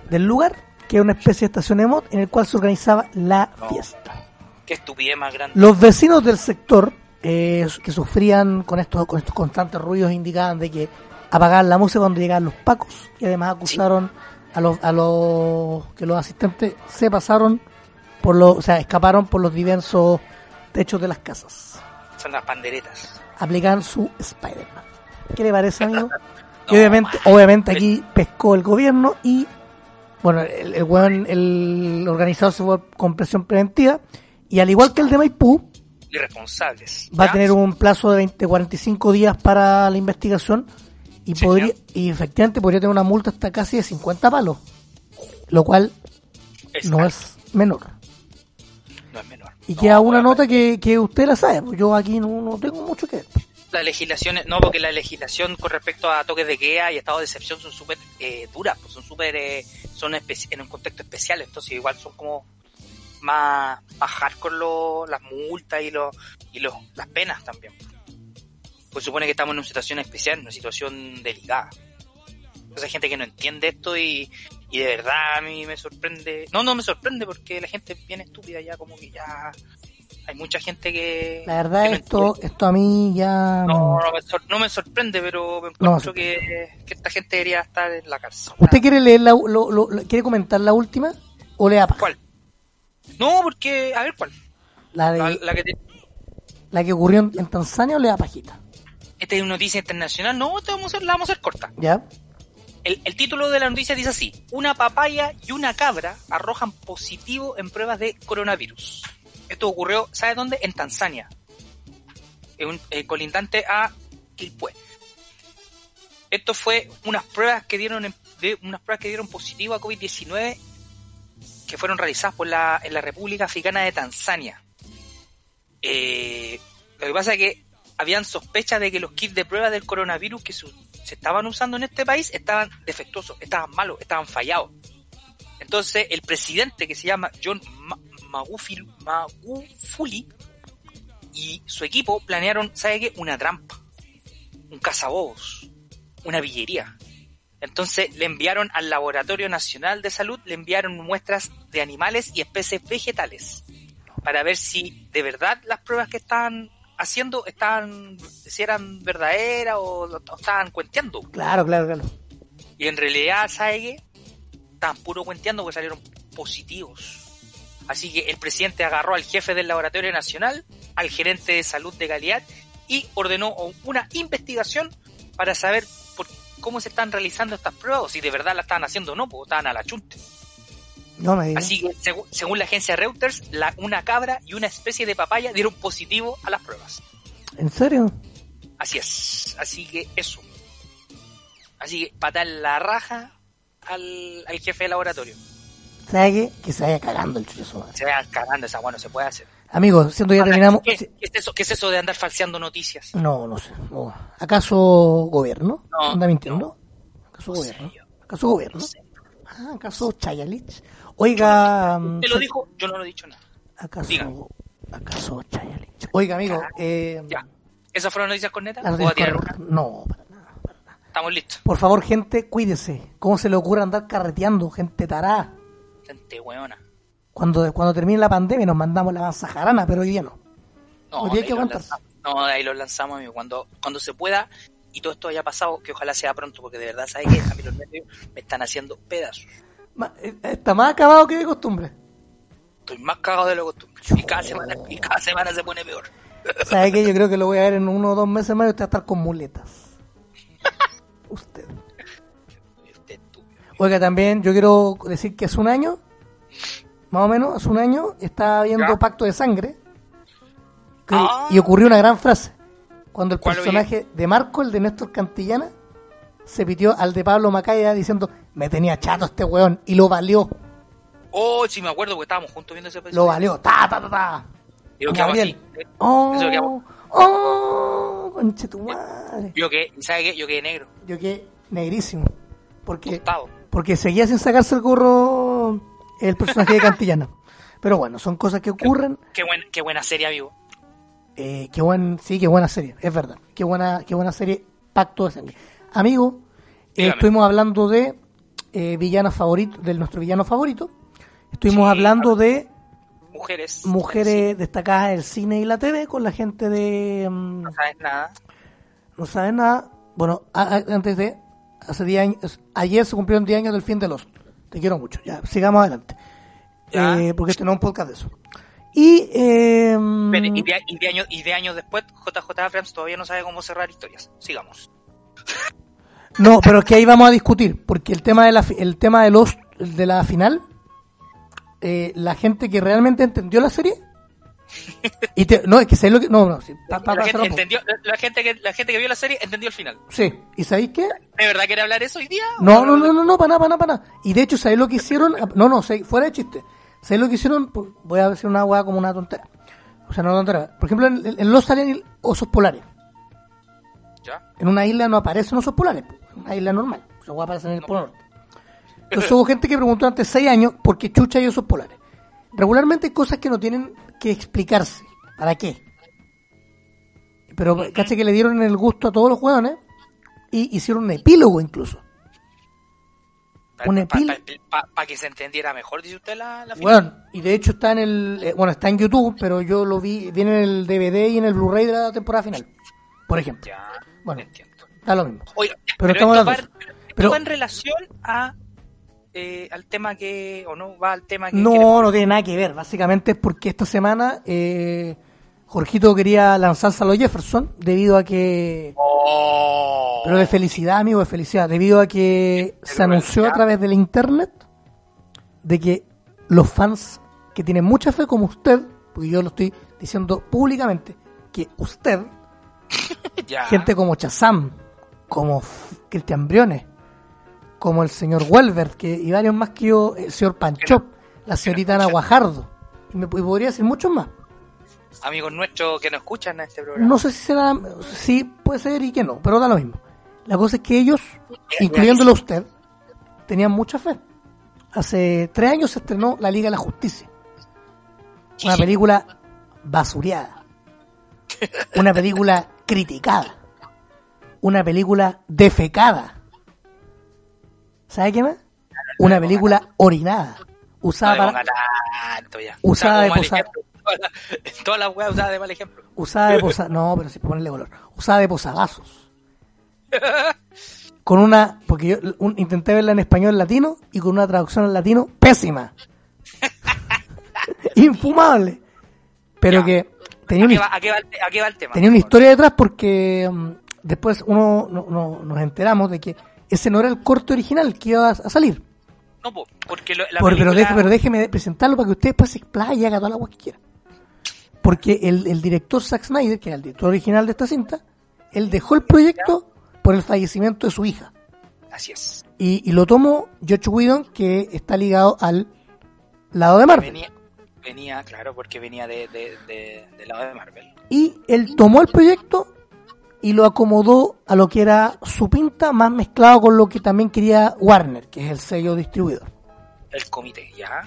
del lugar que es una especie de estación de mod en el cual se organizaba la No. fiesta Qué estupidez más grande. los vecinos del sector eh, que sufrían con estos con estos constantes ruidos indicaban de que apagaban la música cuando llegaban los pacos y además acusaron a los a los que los asistentes se pasaron por los o sea escaparon por los diversos techos de las casas. Son las panderetas. aplicaban su Spider-Man. ¿qué le parece amigo? y No, obviamente obviamente aquí pescó el gobierno y bueno el, el, weón- el organizador se fue con presión preventiva. Y al igual que el de Maipú Irresponsables. va a tener un plazo de 20, 45 días para la investigación y Sí, podría y efectivamente podría tener una multa hasta casi de 50 palos, lo cual no es menor. no es menor. Y No, queda una nota que, que usted la sabe, pues yo aquí no, no tengo mucho que ver. La legislación, no, porque la legislación con respecto a toques de queda y estado de excepción son súper eh, duras, pues son súper, eh, son en un contexto especial, entonces igual son como más, más hardcore lo- las multas y, los y los, las penas también. Pues supone que estamos en una situación especial, en una situación delicada. Entonces hay gente que no entiende esto y, y de verdad a mí me sorprende. No, no me sorprende porque la gente es bien estúpida ya, como que ya hay mucha gente que... La verdad que no esto entiende. esto a mí ya No, no me, sor- no me sorprende, pero me No, encuentro sí. que, que esta gente debería estar en la cárcel. ¿Usted quiere leer la, lo- lo- lo- quiere comentar la última o le da? ¿Cuál? No, porque, a ver, ¿cuál? La de La, que te- que ocurrió en, en Tanzania o le da pajita? esta es una noticia internacional. No, esta vamos a hacer- la vamos a hacer corta. ¿Ya? El, el título de la noticia dice así: Una papaya y una cabra arrojan positivo en pruebas de coronavirus. Esto ocurrió, ¿sabe dónde? En Tanzania. En un eh, colindante a Quilpué. Esto fue unas pruebas que dieron en- de unas pruebas que dieron positivo a COVID-19 que fueron realizadas por la, en la República Africana de Tanzania. Eh, lo que pasa es que habían sospechas de que los kits de prueba del coronavirus que se estaban usando en este país estaban defectuosos, estaban malos, estaban fallados. Entonces, el presidente que se llama John Ma- Magufuli, Magufuli y su equipo planearon, ¿sabe qué? Una trampa, un cazabobos, una villería. Entonces le enviaron al Laboratorio Nacional de Salud, le enviaron muestras de animales y especies vegetales para ver si de verdad las pruebas que estaban haciendo estaban, si eran verdaderas o, o estaban cuenteando. Claro, claro, claro. Y en realidad, ¿sabe qué? Estaban puro cuenteando porque salieron positivos. Así que el presidente agarró al jefe del Laboratorio Nacional, al gerente de salud de calidad y ordenó una investigación para saber cómo se están realizando estas pruebas, o si de verdad la estaban haciendo o no, porque estaban a la chunte. No me digas. Así que, según la agencia Reuters, la, una cabra y una especie de papaya dieron positivo a las pruebas. ¿En serio? Así es. Así que eso. Así que patar la raja al, al jefe de laboratorio. ¿Sabes qué? Que se vaya cagando el chucho. Se va cagando esa bueno, se puede hacer. Amigos, siento ya terminamos. ¿Qué, qué es eso, ¿Qué es eso de andar falseando noticias? No, no sé. no. ¿Acaso gobierno? No, ¿Anda mintiendo? ¿Acaso gobierno? ¿Acaso gobierno? Ah, ¿acaso Chayalich? Oiga, mm, ¿Te lo dijo? Yo no lo he dicho nada. ¿acaso, Diga. ¿acaso Chayalich? Oiga, amigo, eh, Ya. ¿Esas fueron noticias cornetas? las ¿Puedo noticias tirar una? No, para nada. Estamos listos. Por favor, gente, cuídese. ¿Cómo se le ocurre andar carreteando? Gente tará. Gente weona. Cuando, cuando termine la pandemia nos mandamos la mansa jarana, pero hoy día no. No, Hoy día hay que. No, de ahí los lanzamos, amigo. Cuando, cuando se pueda y todo esto haya pasado, que ojalá sea pronto, porque de verdad, ¿sabes qué? A mí los nervios me están haciendo pedazos. Eh, Está más acabado que de costumbre. Estoy más cagado de lo costumbre. Y cada semana, y cada semana se pone peor. ¿Sabe qué? Yo creo que lo voy a ver en uno o dos meses más y usted va a estar con muletas. Usted. Estúpido. Oiga, también yo quiero decir que hace un año, más o menos, hace un año, estaba viendo ¿Ya? Pacto de Sangre que- Ah. y ocurrió una gran frase. Cuando el ¿Cuál personaje de Marco, el de Néstor Cantillana, se pitió al de Pablo Macaya diciendo, me tenía chato este weón, y lo valió, Oh, sí me acuerdo porque estábamos juntos viendo ese lo episodio. valió, ta, ta, ta, ta. Y quedaba Gabriel. así. Oh, Eso oh, conche tu madre. Yo quedé, ¿y ¿sabes qué? Yo quedé negro, Yo quedé negrísimo. Porque, tostado. porque seguía sin sacarse el gorro el personaje de Cantillana. Pero bueno, son cosas que ocurren. Qué, buen, qué buena serie, amigo. Eh, qué buen, sí, qué buena serie, es verdad. Qué buena, qué buena serie, Pacto de Sangre. Amigo, eh, estuvimos hablando de eh, villanos favoritos, de nuestro villano favorito. Estuvimos Sí, hablando de Mujeres. mujeres destacadas del cine y la TV con la gente de... mm, No sabes nada. No sabes nada. Bueno, a- a- antes de. Hace 10 años. Ayer se cumplieron 10 años del fin de los. Te quiero mucho. Ya, sigamos adelante. Ya. Eh, porque este no es un podcast de eso. Y. Eh, Espere, y, de, y, de y de años después, JJ Abrams todavía no sabe cómo cerrar historias. Sigamos. no, pero es que ahí vamos a discutir. Porque el tema de la, el tema de los de la final. eh, la gente que realmente entendió la serie. Y te- no, es que sé lo que. No, no. sí, pa- pa- la, gente entendió, la, que, la gente que vio la serie entendió el final. Sí. ¿Y sabéis qué? ¿De verdad quiere hablar eso hoy día? No, no, no, no, no, para nada, para nada, para nada. Y de hecho, ¿sabéis lo que hicieron? No, no, fuera de chiste. ¿Sabéis lo que hicieron? Pues, Voy a decir una hueá como una tontera. O sea, no una tontera. Por ejemplo, en, en Los salen osos polares. ¿Ya? En una isla no aparecen osos polares. En una isla normal. O sea, aparecen en el Polo Norte. Entonces hubo gente que preguntó antes seis años por qué chucha hay osos polares. Regularmente hay cosas que no tienen que explicarse. ¿Para qué? Pero caché que le dieron el gusto a todos los hueones y hicieron un epílogo incluso. Un Para epil- que se entendiera mejor, dice usted la, la final. Bueno, y de hecho está en el, eh, bueno, está en YouTube, pero yo lo vi, viene en el DVD y en el Blu-ray de la temporada final, por ejemplo. Ya, Bueno. entiendo. Da lo mismo. Oiga, Pero pero, estamos esto, va, pero- va en relación a eh, al tema que, o no, va al tema que No, queremos- no tiene nada que ver. Básicamente es porque esta semana eh, Jorgito quería lanzarse a los Jefferson debido a que... Oh. Pero de felicidad, amigo, de felicidad. Debido a que se anunció a través del internet de que los fans que tienen mucha fe como usted, porque yo lo estoy diciendo públicamente, que usted gente como Chazam, como Cristian Briones, como el señor Welbert, que, y varios más que yo, el señor Panchop, la señorita Ana Guajardo. Y me y podría decir muchos más. Amigos nuestros que no escuchan a este programa. No sé si será, sí puede ser y que no, pero da lo mismo. La cosa es que ellos, incluyéndolo a usted, tenían mucha fe. Hace tres años se estrenó La Liga de la Justicia. Una película basureada. Una película criticada. Una película defecada. ¿Sabe qué más? Una película orinada. Usada para, ponga tanto ya. Usada de ejemplo. Todas las- weas usadas de mal ejemplo. usada de posa, no, pero sí ponerle color. Usada de posagazos. Con una, porque yo un- intenté verla en español latino y con una traducción al latino pésima. Infumable. Pero Ya. que tenía ¿A qué, una, va, a qué va el, te- a qué va el tema? tenía una historia detrás porque mm, después uno no- no- nos enteramos de que ese no era el corte original que iba a, a salir. No, po, porque lo- la Por- pero, película- deje- pero déjeme presentarlo para que usted después se y haga toda la agua que quiera. Porque el, el director Zack Snyder, que era el director original de esta cinta, él dejó el proyecto por el fallecimiento de su hija. Así es. Y, y lo tomó George Whedon, que está ligado al lado de Marvel. Venía, venía, claro, porque venía de, de, de- del lado de Marvel. Y él tomó el proyecto y lo acomodó a lo que era su pinta, más mezclado con lo que también quería Warner, que es el sello distribuidor. El comité, ¿ya?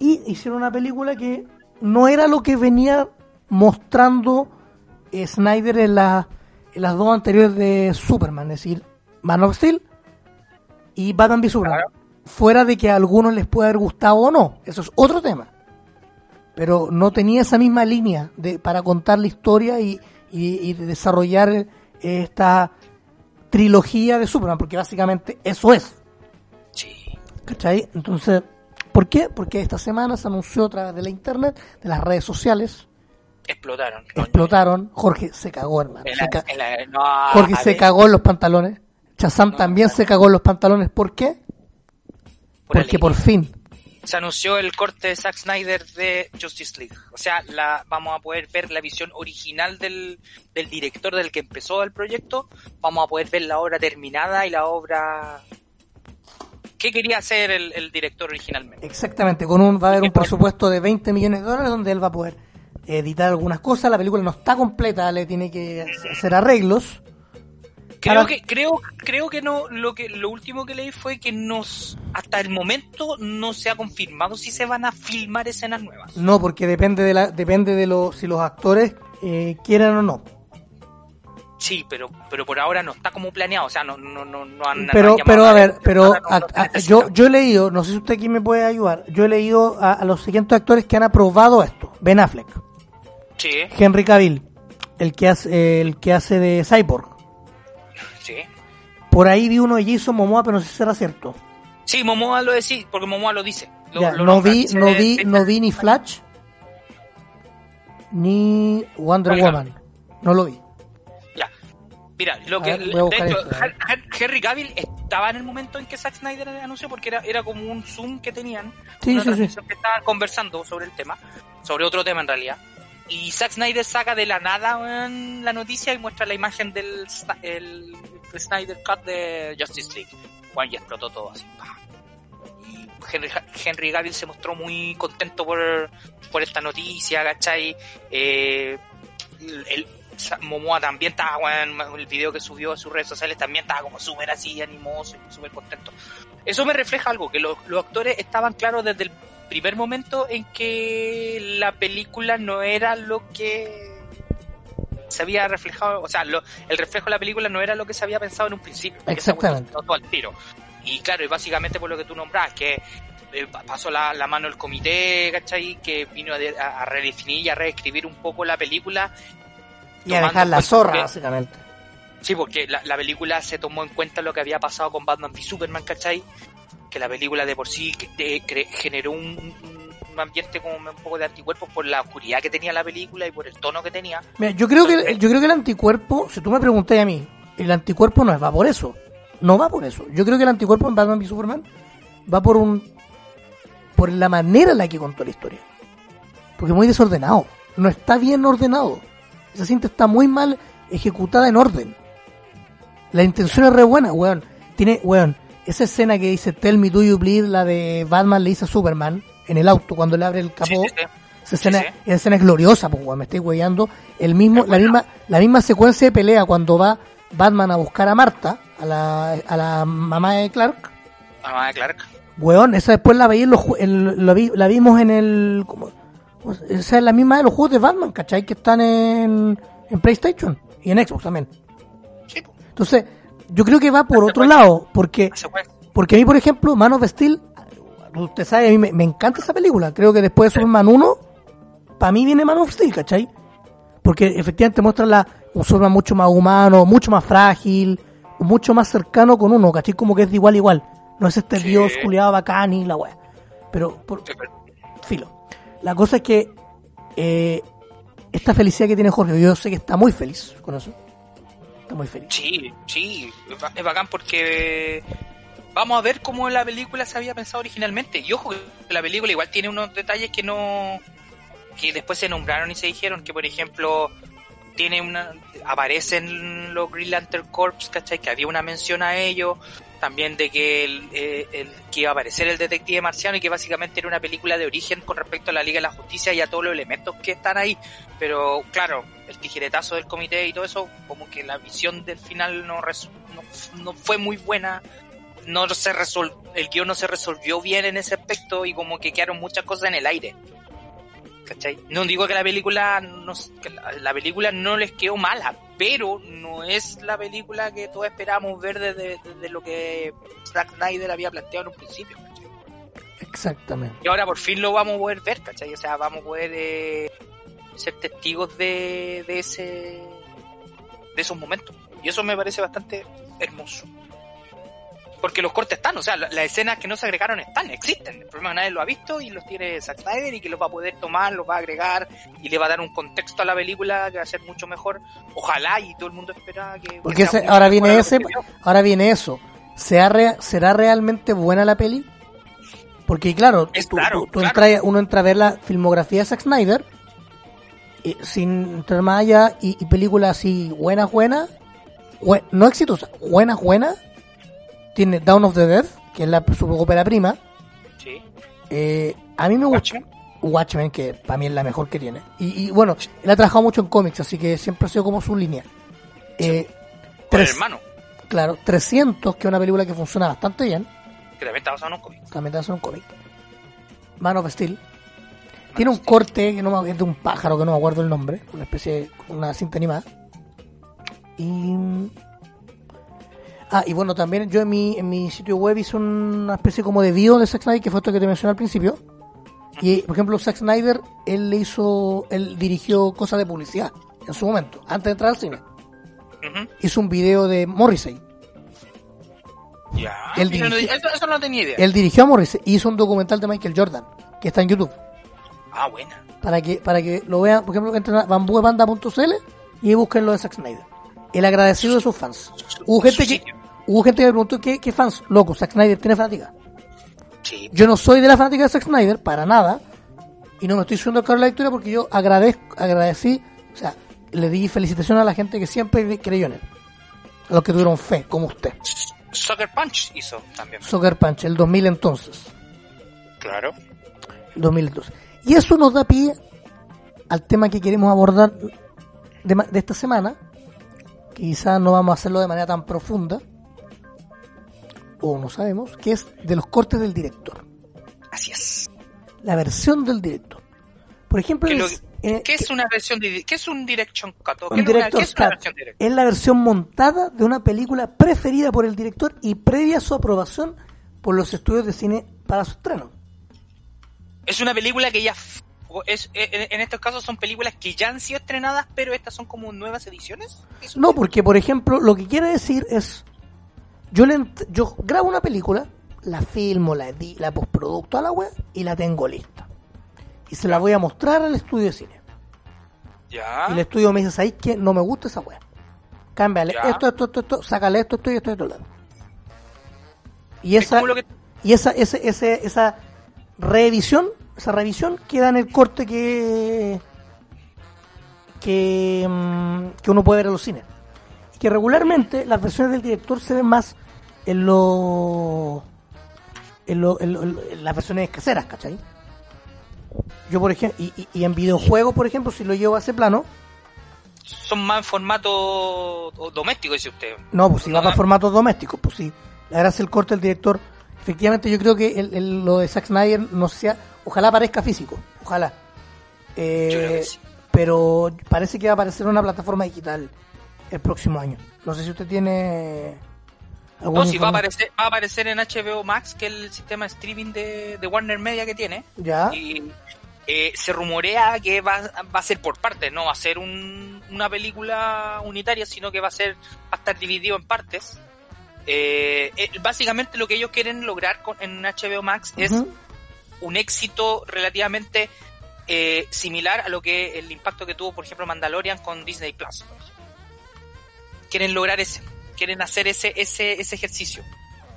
y hicieron una película que no era lo que venía mostrando eh, Snyder en, la- en las dos anteriores de Superman, es decir, Man of Steel y Batman v Superman. Claro. Fuera de que a algunos les pueda haber gustado o no, eso es otro tema. Pero no tenía esa misma línea de, para contar la historia y, y- y de desarrollar esta trilogía de Superman, porque básicamente eso es. Sí. ¿Cachai? Entonces, ¿por qué? Porque esta semana se anunció a través de la internet, de las redes sociales, Explotaron. explotaron. Jorge se cagó, hermano. En Se la- ca- en la- no, Jorge se cagó en los pantalones. Chazam No, también no. se cagó en los pantalones. ¿Por qué? por Porque alegría. por fin. Se anunció el corte de Zack Snyder de Justice League. O sea, la, vamos a poder ver la visión original del, del director del que empezó el proyecto. Vamos a poder ver la obra terminada y la obra... ¿Qué quería hacer el, el director originalmente? Exactamente, con un va a haber un presupuesto de 20 millones de dólares donde él va a poder editar algunas cosas. La película no está completa, le tiene que hacer arreglos. Creo Ahora- que, creo, creo que no, lo que, lo último que leí fue que nos, hasta el momento no se ha confirmado si se van a filmar escenas nuevas. No, porque depende de la, depende de los si los actores eh, quieren o no. Sí, pero, pero por ahora no está como planeado, o sea, no, no, no, no han, pero pero a ver pero a- a- yo yo he leído no sé si usted aquí me puede ayudar yo he leído a, a los siguientes actores que han aprobado esto Ben Affleck Sí, Henry Cavill el que hace el que hace de Cyborg sí. por ahí vi uno de Jason Momoa pero no sé si será cierto Sí, Momoa lo decía, porque Momoa lo dice. Lo- Ya, lo no vi no vi no vi ni Flash ni Wonder Oiga. Woman no lo vi Ya. Mira, lo que. ver, de hecho, Henry Cavill estaba en el momento en que Zack Snyder anunció, porque era, era como un Zoom que tenían. Sí, una sí, sí. que estaban conversando sobre el tema, sobre otro tema en realidad. Y Zack Snyder saca de la nada la noticia y muestra la imagen del el Snyder Cut de Justice League. Bueno, y explotó todo así. Y Henry, Henry se mostró muy contento por, por esta noticia, ¿cachai? Eh, el, Momoa también estaba, weón, el video que subió a sus redes sociales también estaba como súper así, animoso súper contento. Eso me refleja algo, que los, los actores estaban claros desde el primer momento en que la película no era lo que se había reflejado, o sea, lo- el reflejo de la película no era lo que se había pensado en un principio. Exactamente. todo al tiro. Y claro, y básicamente por lo que tú nombras, que eh, pa- pasó la, la mano el comité, ¿cachai? Que vino a, de- a- a redefinir y a reescribir un poco la película. y a dejar la zorra que- básicamente Sí, porque la, la película se tomó en cuenta lo que había pasado con Batman v Superman, ¿cachai? Que la película de por sí que- de- generó un, un- ambiente como un poco de anticuerpos por la oscuridad que tenía la película y por el tono que tenía. Mira, yo creo que yo creo que el anticuerpo, si tú me preguntas a mí, el anticuerpo no va por eso. No va por eso. Yo creo que el anticuerpo en Batman v Superman va por un por la manera en la que contó la historia. Porque es muy desordenado. No está bien ordenado. Esa cinta está muy mal ejecutada en orden. La intención es re buena, weón. Tiene, weón, esa escena que dice Tell me do you bleed, la de Batman le dice a Superman en el auto cuando le abre el capó. Sí, sí, sí. Esa escena, esa escena es gloriosa, pues, me estoy weyando. El mismo, Es la misma, la misma secuencia de pelea cuando va Batman a buscar a Marta, a la, a la mamá de Clark. Mamá de Clark. Weón, esa después la veí en los, en- la, vi- la vimos en el, ¿cómo? ¿cómo se- Esa es la misma de los juegos de Batman, ¿cachai? Que están en, en PlayStation y en Xbox también. Sí. Entonces, yo creo que va por otro lado, porque, porque a mí, por ejemplo, Man of Steel, usted sabe, a mí me, me encanta esa película. Creo que después de Superman 1, para mí viene Man of Steel, ¿cachai? Porque efectivamente muestra la, un Superman mucho más humano, mucho más frágil, mucho más cercano con uno, ¿cachai? Como que es de igual a igual. No es este Sí. dios culiado bacán y la weá. Pero, por, filo. La cosa es que eh, esta felicidad que tiene Jorge, yo sé que está muy feliz con eso. Está muy feliz. Sí, sí, es bacán porque vamos a ver cómo la película se había pensado originalmente. Y ojo, que la película igual tiene unos detalles que no. que después se nombraron y se dijeron que, por ejemplo, tiene una. aparecen los Green Lantern Corps, ¿cachai? Que había una mención a ellos. También de que, el, eh, el- que iba a aparecer el detective marciano y que básicamente era una película de origen con respecto a la Liga de la Justicia y a todos los elementos que están ahí. Pero claro, el tijeretazo del comité y todo eso, como que la visión del final no, no, no fue muy buena. No se resol el guion no se resolvió bien en ese aspecto y como que quedaron muchas cosas en el aire. ¿Cachai? No digo que la película no, que la, la película no les quedó mala, pero no es la película que todos esperábamos ver desde, desde lo que Zack Snyder había planteado en un principio. ¿cachai? Exactamente. Y ahora por fin lo vamos a poder ver, ¿cachai? O sea, vamos a poder eh, ser testigos de, de ese de esos momentos. Y eso me parece bastante hermoso. Porque los cortes están, o sea, la- las escenas que no se agregaron están, existen. El problema es que nadie lo ha visto y los tiene Zack Snyder y que los va a poder tomar, los va a agregar y le va a dar un contexto a la película que va a ser mucho mejor. Ojalá y todo el mundo espera que... Porque que ese- ahora viene ese, ahora viene eso. ¿Será, rea- ¿Será realmente buena la peli? Porque claro, Es tú- claro, tú- tú claro. entras- uno entra a ver la filmografía de Zack Snyder y, sin entrar más allá y, y películas así buenas, buenas, bue- no exitosas, buenas, buenas. Tiene Down of the Dead, que es la, su ópera prima. Sí. Eh, a mí me gusta Watchmen. Watchmen, que para mí es la mejor que tiene. Y, y, bueno, él ha trabajado mucho en cómics, así que siempre ha sido como su línea. Eh, tres- hermano, Claro, 300, que es una película que funciona bastante bien. que también está basado en un cómic. También te hace un cómic. Man of Steel. Tiene un corte que no me, es de un pájaro que no me acuerdo el nombre. Una especie de una cinta animada. Y. Ah, y bueno, también yo en mi, en mi sitio web hice una especie como de video de Zack Snyder, que fue esto que te mencioné al principio. Y, por ejemplo, Zack Snyder, él le hizo, él dirigió cosas de publicidad en su momento, antes de entrar al cine. Hizo un video de Morrissey. Ya. Él no- dirigió- eso, eso no tenía idea. Él dirigió a Morrissey y hizo un documental de Michael Jordan, que está en YouTube. Ah, buena. para que para que lo vean, por ejemplo, entren a bambuebanda.cl y busquen lo de Zack Snyder. El agradecido de sus fans. Hubo gente que hubo gente que me preguntó ¿qué, qué fans, loco, Zack Snyder tiene fanática. Sí. Yo no soy de la fanática de Zack Snyder para nada y no me estoy subiendo a la lectura porque yo agradezco, agradecí, o sea, le di felicitaciones a la gente que siempre creyó en él. A los que tuvieron fe, como usted. Sucker Punch hizo también. Soccer Punch, el 2000 entonces. Claro. 2002. Y eso nos da pie al tema que queremos abordar de, de esta semana, quizás no vamos a hacerlo de manera tan profunda, o no sabemos, que es de los cortes del director, Así es. la versión del director. Por ejemplo, ¿Qué, lo- es, eh, qué es una versión de, qué es un direction cut? ¿O un ¿Qué, es una- director qué es una cut. versión es la versión montada de una película preferida por el director y previa a su aprobación por los estudios de cine para su estreno. Es una película que ya es en, en estos casos son películas que ya han sido estrenadas, pero estas son como nuevas ediciones. No, porque por ejemplo, lo que quiere decir es, yo le yo grabo una película, la filmo, la la postproducto a la web y la tengo lista. Y se la voy a mostrar al estudio de cine. Ya. Y el estudio me dice, ¿sabes qué? No me gusta esa web. Cámbiale esto, esto, esto, esto, sácale esto, esto y esto esto. esto. Y esa, que- y esa, ese, ese, esa revisión, esa revisión queda en el corte que que, mm, que uno puede ver en los cines. Y que regularmente las versiones del director se ven más en, lo, en, lo- en lo- en las versiones caseras, ¿cachai? Yo, por ejemplo, y, y- y en videojuegos, por ejemplo, si lo llevo a ese plano, Son más en formato doméstico, dice usted. no, pues si va No, para no. formatos domésticos, pues sí. La gracia del corte del director, efectivamente yo creo que el- el- lo de Zack Snyder no sea, ojalá parezca físico, ojalá. Eh, sí. Pero parece que va a aparecer una plataforma digital el próximo año. No sé si usted tiene... No, si va a, aparecer, va a aparecer en HBO Max, que es el sistema de streaming de, de Warner Media que tiene. Ya. Y eh, se rumorea que va, va a ser por partes, no va a ser un- una película unitaria, sino que va a ser va a estar dividido en partes. Eh, eh, básicamente lo que ellos quieren lograr con, en HBO Max es. Un éxito relativamente eh, similar a lo que el impacto que tuvo, por ejemplo, Mandalorian con Disney Plus. Quieren lograr ese, quieren hacer ese, ese, ese ejercicio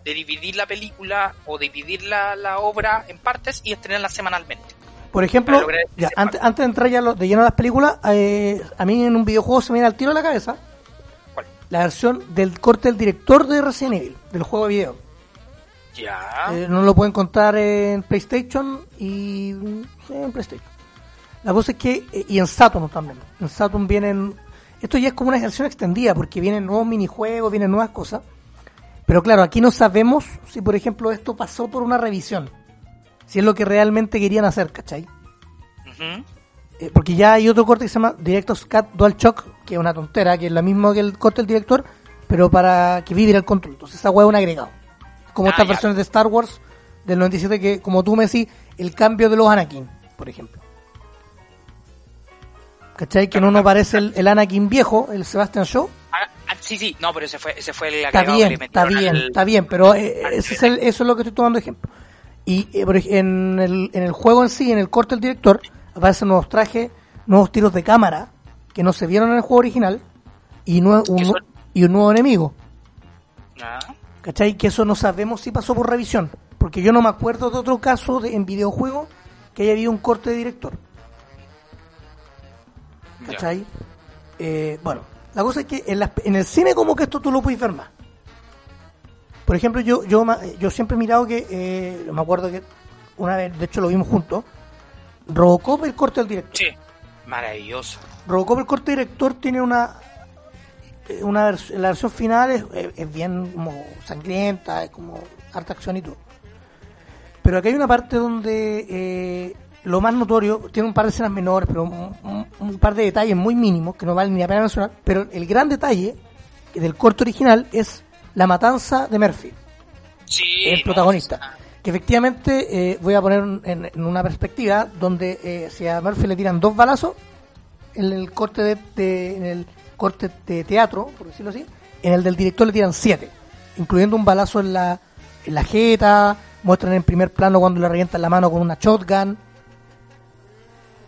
de dividir la película o dividir la, la obra en partes y estrenarla semanalmente. Por ejemplo, ya, antes, antes de entrar ya de lleno a las películas, eh, a mí en un videojuego se me viene al tiro a la cabeza ¿Cuál? la versión del corte del director de Resident Evil, del juego de video. Ya. Eh, no lo pueden encontrar en PlayStation y sí, en PlayStation. La cosa es que, eh, y en Saturn también. En Saturn vienen, esto ya es como una versión extendida porque vienen nuevos minijuegos, vienen nuevas cosas. Pero claro, aquí no sabemos si por ejemplo esto pasó por una revisión. Si es lo que realmente querían hacer, ¿cachai? Eh, porque ya hay otro corte que se llama Director's Cut Dual Shock, que es una tontera, que es la misma que el corte del director, pero para que vibre el control. Entonces esa hueá es un agregado. Como Ah, estas ya. versiones de Star Wars del 97 que, como tú me decís, el cambio de los Anakin, por ejemplo. ¿Cachai? Que no nos parece el, el Anakin viejo, el Sebastian Shaw. Ah, ah, sí, sí, no, pero ese fue, ese fue el Está bien, que le está bien, está bien, pero eh, ese es el- eso es lo que estoy tomando de ejemplo. Y eh, en, el, en el juego en sí, en el corte del director, aparecen nuevos trajes, nuevos tiros de cámara que no se vieron en el juego original y, nue- un, y un nuevo enemigo. Ah, ¿Cachai? Que eso no sabemos si pasó por revisión. Porque yo no me acuerdo de otro caso de, en videojuego que haya habido un corte de director. ¿Cachai? Eh, bueno, la cosa es que en, las- en el cine como que esto tú lo puedes ver más. Por ejemplo, yo yo ma- yo siempre he mirado que, eh, me acuerdo que una vez, de hecho lo vimos juntos, Robocop el corte del director. Sí, maravilloso. Robocop el corte director tiene una eh, una vers- la versión final es, es- es bien como sangrienta, es como harta acción y todo. Pero aquí hay una parte donde eh, lo más notorio, tiene un par de escenas menores, pero un, un- un par de detalles muy mínimos que no valen ni la pena mencionar, pero el gran detalle del corte original es la matanza de Murphy Sí, el protagonista. Que efectivamente eh, voy a poner en, en una perspectiva donde eh, si a Murphy le tiran dos balazos en el corte de, de- en el corte de teatro, por decirlo así, en el del director le tiran siete, incluyendo un balazo en la en la jeta, muestran en primer plano cuando le revientan la mano con una shotgun.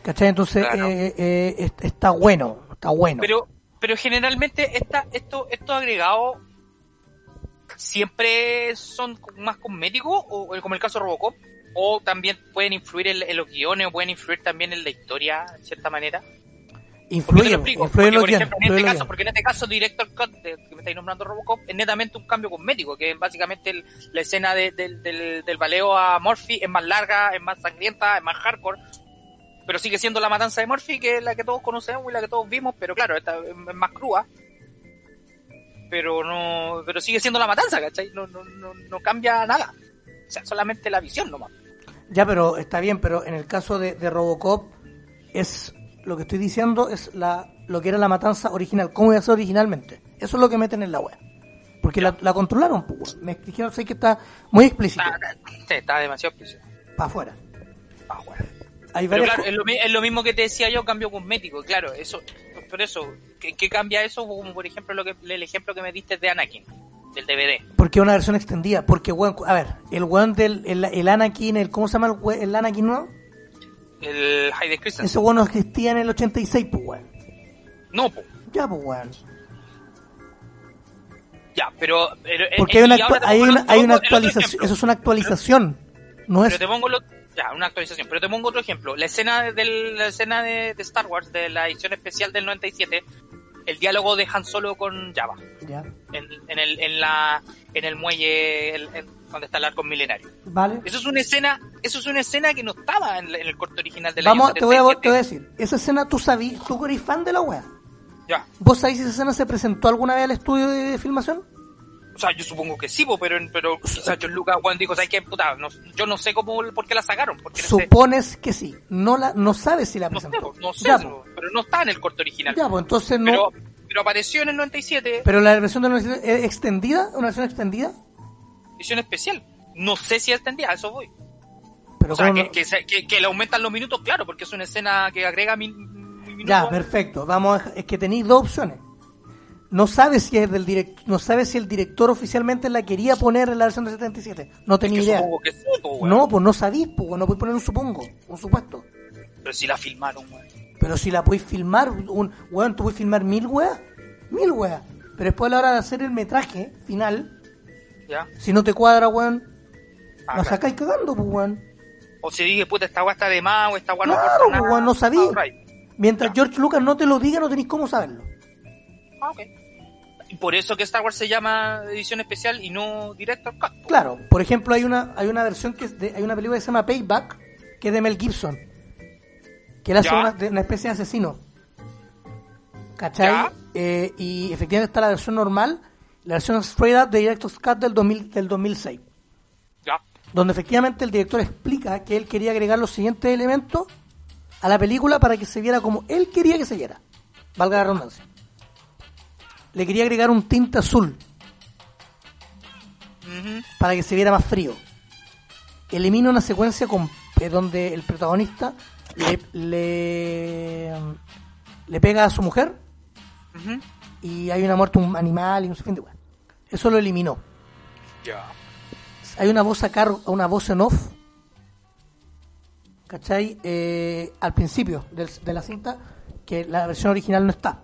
¿Cachai? Entonces Claro. eh, eh, est- está bueno, está bueno. Pero, pero generalmente esta, esto, estos agregados siempre son más cosméticos, o como el caso de Robocop, o también pueden influir en, en los guiones, o pueden influir también en la historia, en cierta manera. ¿Por qué te influye, lo explico? influye en Porque, los por ejemplo, en este los caso, porque en este caso Director Cut, de- que me estáis nombrando Robocop, es netamente un cambio cosmético, que es básicamente el- la escena de- del, del, del baleo a Murphy es más larga, es más sangrienta, es más hardcore, pero sigue siendo la matanza de Murphy, que es la que todos conocemos y la que todos vimos, pero claro, esta es es más cruda. Pero no, pero sigue siendo la matanza, ¿cachai? No, no, no, no cambia nada. O sea, solamente la visión nomás. Ya, pero está bien, pero en el caso de, de Robocop es lo que estoy diciendo es la lo que era la matanza original, cómo iba a ser originalmente. Eso es lo que meten en la web. Porque la, la controlaron, pues, me dijeron sé que está muy explícito, Está, está demasiado explícito. para afuera. Bueno. Hay Pero claro, es lo, mi- es lo mismo que te decía yo, cambio cosmético, claro, eso, por eso, ¿qué, qué cambia eso? Como por ejemplo lo que, el ejemplo que me diste de Anakin, del DVD. porque es una versión extendida, porque weón, a ver, el weón del el, el Anakin, el ¿cómo se llama el, el Anakin nuevo? El Hayden Christensen. Ese weón no existía en el 86, pues weón. No, po. Ya, pues weón. ya, pero... pero Porque eh, hay una, hay hay actualización, eso es una actualización, no es Pero te pongo lo- ya, una actualización, pero te pongo otro ejemplo. La escena de la escena de, de Star Wars, de la edición especial del 97, el diálogo de Han Solo con Java. Ya. En, en el, en la, en el muelle, el- en- donde está el arco milenario. Vale. Eso es una escena, eso es una escena que no estaba en, la- en el corto original del Vamos, año te voy, a, 77. te voy a decir. Esa escena tú sabías, tú eres fan de la wea. Ya. ¿Vos sabés si esa escena se presentó alguna vez al estudio de filmación? O sea, yo supongo que sí, pero, pero quizás John Lucas Juan dijo, ¿sabes qué? Puta, no- yo no sé cómo, por qué la sacaron. Porque Supones que sí. No la, no sabes si la no sé, presentó. no sé, ya, po. pero no está en el corto original. Ya, pues entonces no. pero, Pero, pero apareció en el 97, la versión de la universidad es extendida, una versión extendida. Edición especial. No sé si extendía, a eso voy. Pero o sea, ¿cómo que, que, que- que le aumentan los minutos, claro, porque es una escena que agrega mil, mil minutos. Ya, perfecto. Vamos, a- es que tenéis dos opciones. No sabes si es del direct, no sabes si el director oficialmente la quería poner en la versión de 77. No Es tenía que idea. supongo que sí, po, weón. No, pues no sabís, pues no podéis poner un supongo, un supuesto. Pero si la filmaron, weón. Pero si la podéis filmar, un, weón, tú puedes filmar mil weas, mil weas. Pero después a la hora de hacer el metraje final, ¿Ya? si no te cuadra, weón, Ah, la claro. sacáis cagando, pues weón. O si dije, puta, esta weá está de más, o esta weá no Claro, nada. weón, no sabí. Mientras Ya. George Lucas no te lo diga, no tenéis cómo saberlo. Ah, ok. Y por eso que Star Wars se llama edición especial y no Director Cut. po. Claro, por ejemplo, hay una hay una versión que es de, hay una película que se llama Payback, que es de Mel Gibson, que él hace una, de una especie de asesino. ¿Cachai? Eh, y efectivamente está la versión normal, la versión straight up de Director's Cut del, 2000, del 2006, Ya. donde efectivamente el director explica que él quería agregar los siguientes elementos a la película para que se viera como él quería que se viera. Valga la redundancia. Le quería agregar un tinte azul para que se viera más frío. Elimina una secuencia con, eh, donde el protagonista le, le, le pega a su mujer. Y hay una muerte un animal y sinfín de weas. Eso lo eliminó. Ya. Hay una voz a cargo, una voz en off, ¿cachai? Eh, al principio del- de la cinta, que la versión original no está.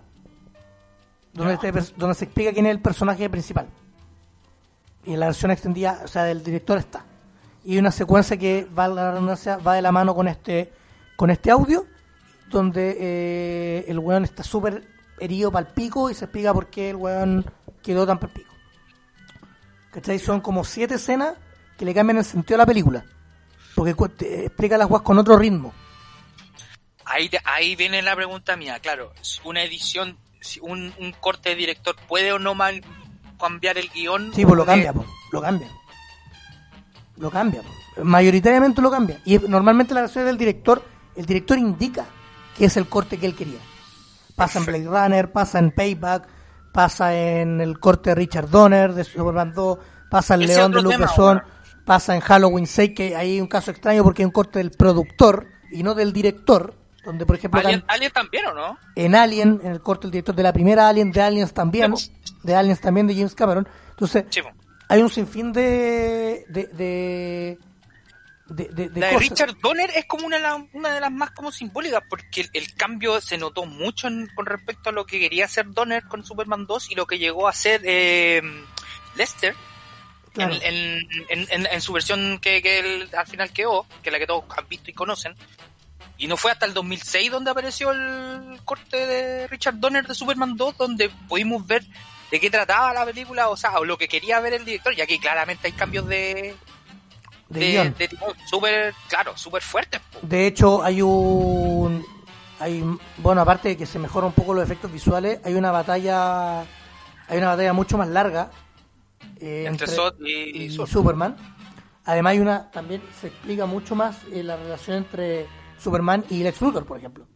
Donde, pers- donde se explica quién es el personaje principal. Y en la versión extendida, o sea, del director está. Y una secuencia que va, la redundancia, va de la mano con este, con este audio, donde eh, el weón está súper herido para el pico y se explica por qué el weón quedó tan para pico. ¿Cachai? Son como siete escenas que le cambian el sentido a la película. Porque explica las weas con otro ritmo. Ahí, ahí viene la pregunta mía, claro. si Una edición, un, un corte de director puede o no mal cambiar el guion. Sí, pues lo cambia, po, lo cambia. Lo cambia, po. mayoritariamente lo cambia. Y normalmente la versión del director, el director indica que es el corte que él quería. Pasa en Blade Runner, pasa en Payback, pasa en el corte de Richard Donner de Superman 2, pasa en León de ahora. pasa en Halloween 6, que hay un caso extraño porque hay un corte del productor y no del director, donde por ejemplo Alien, can- Alien también, ¿o no? en Alien, en el corte el director de la primera Alien, de Aliens también, de Aliens también de James Cameron. Entonces, hay un sinfín de de de de, de- de La de. Richard Donner es como una, de la- una de las más como simbólicas porque el, el cambio se notó mucho en- con respecto a lo que quería hacer Donner con Superman 2 y lo que llegó a hacer eh, Lester Claro. en, su versión que, al final quedó, que es la que todos han visto y conocen. Y no fue hasta el 2006 donde apareció el corte de Richard Donner de Superman 2, donde pudimos ver de qué trataba la película, o sea, o lo que quería ver el director, ya que claramente hay cambios de, de tipo súper, claro, súper fuertes. po. De hecho, hay un hay bueno, aparte de que se mejoran un poco los efectos visuales, hay una batalla hay una batalla mucho más larga eh, Entre y. Superman. Además hay una también se explica mucho más eh, la relación entre Superman y Lex Luthor, por ejemplo.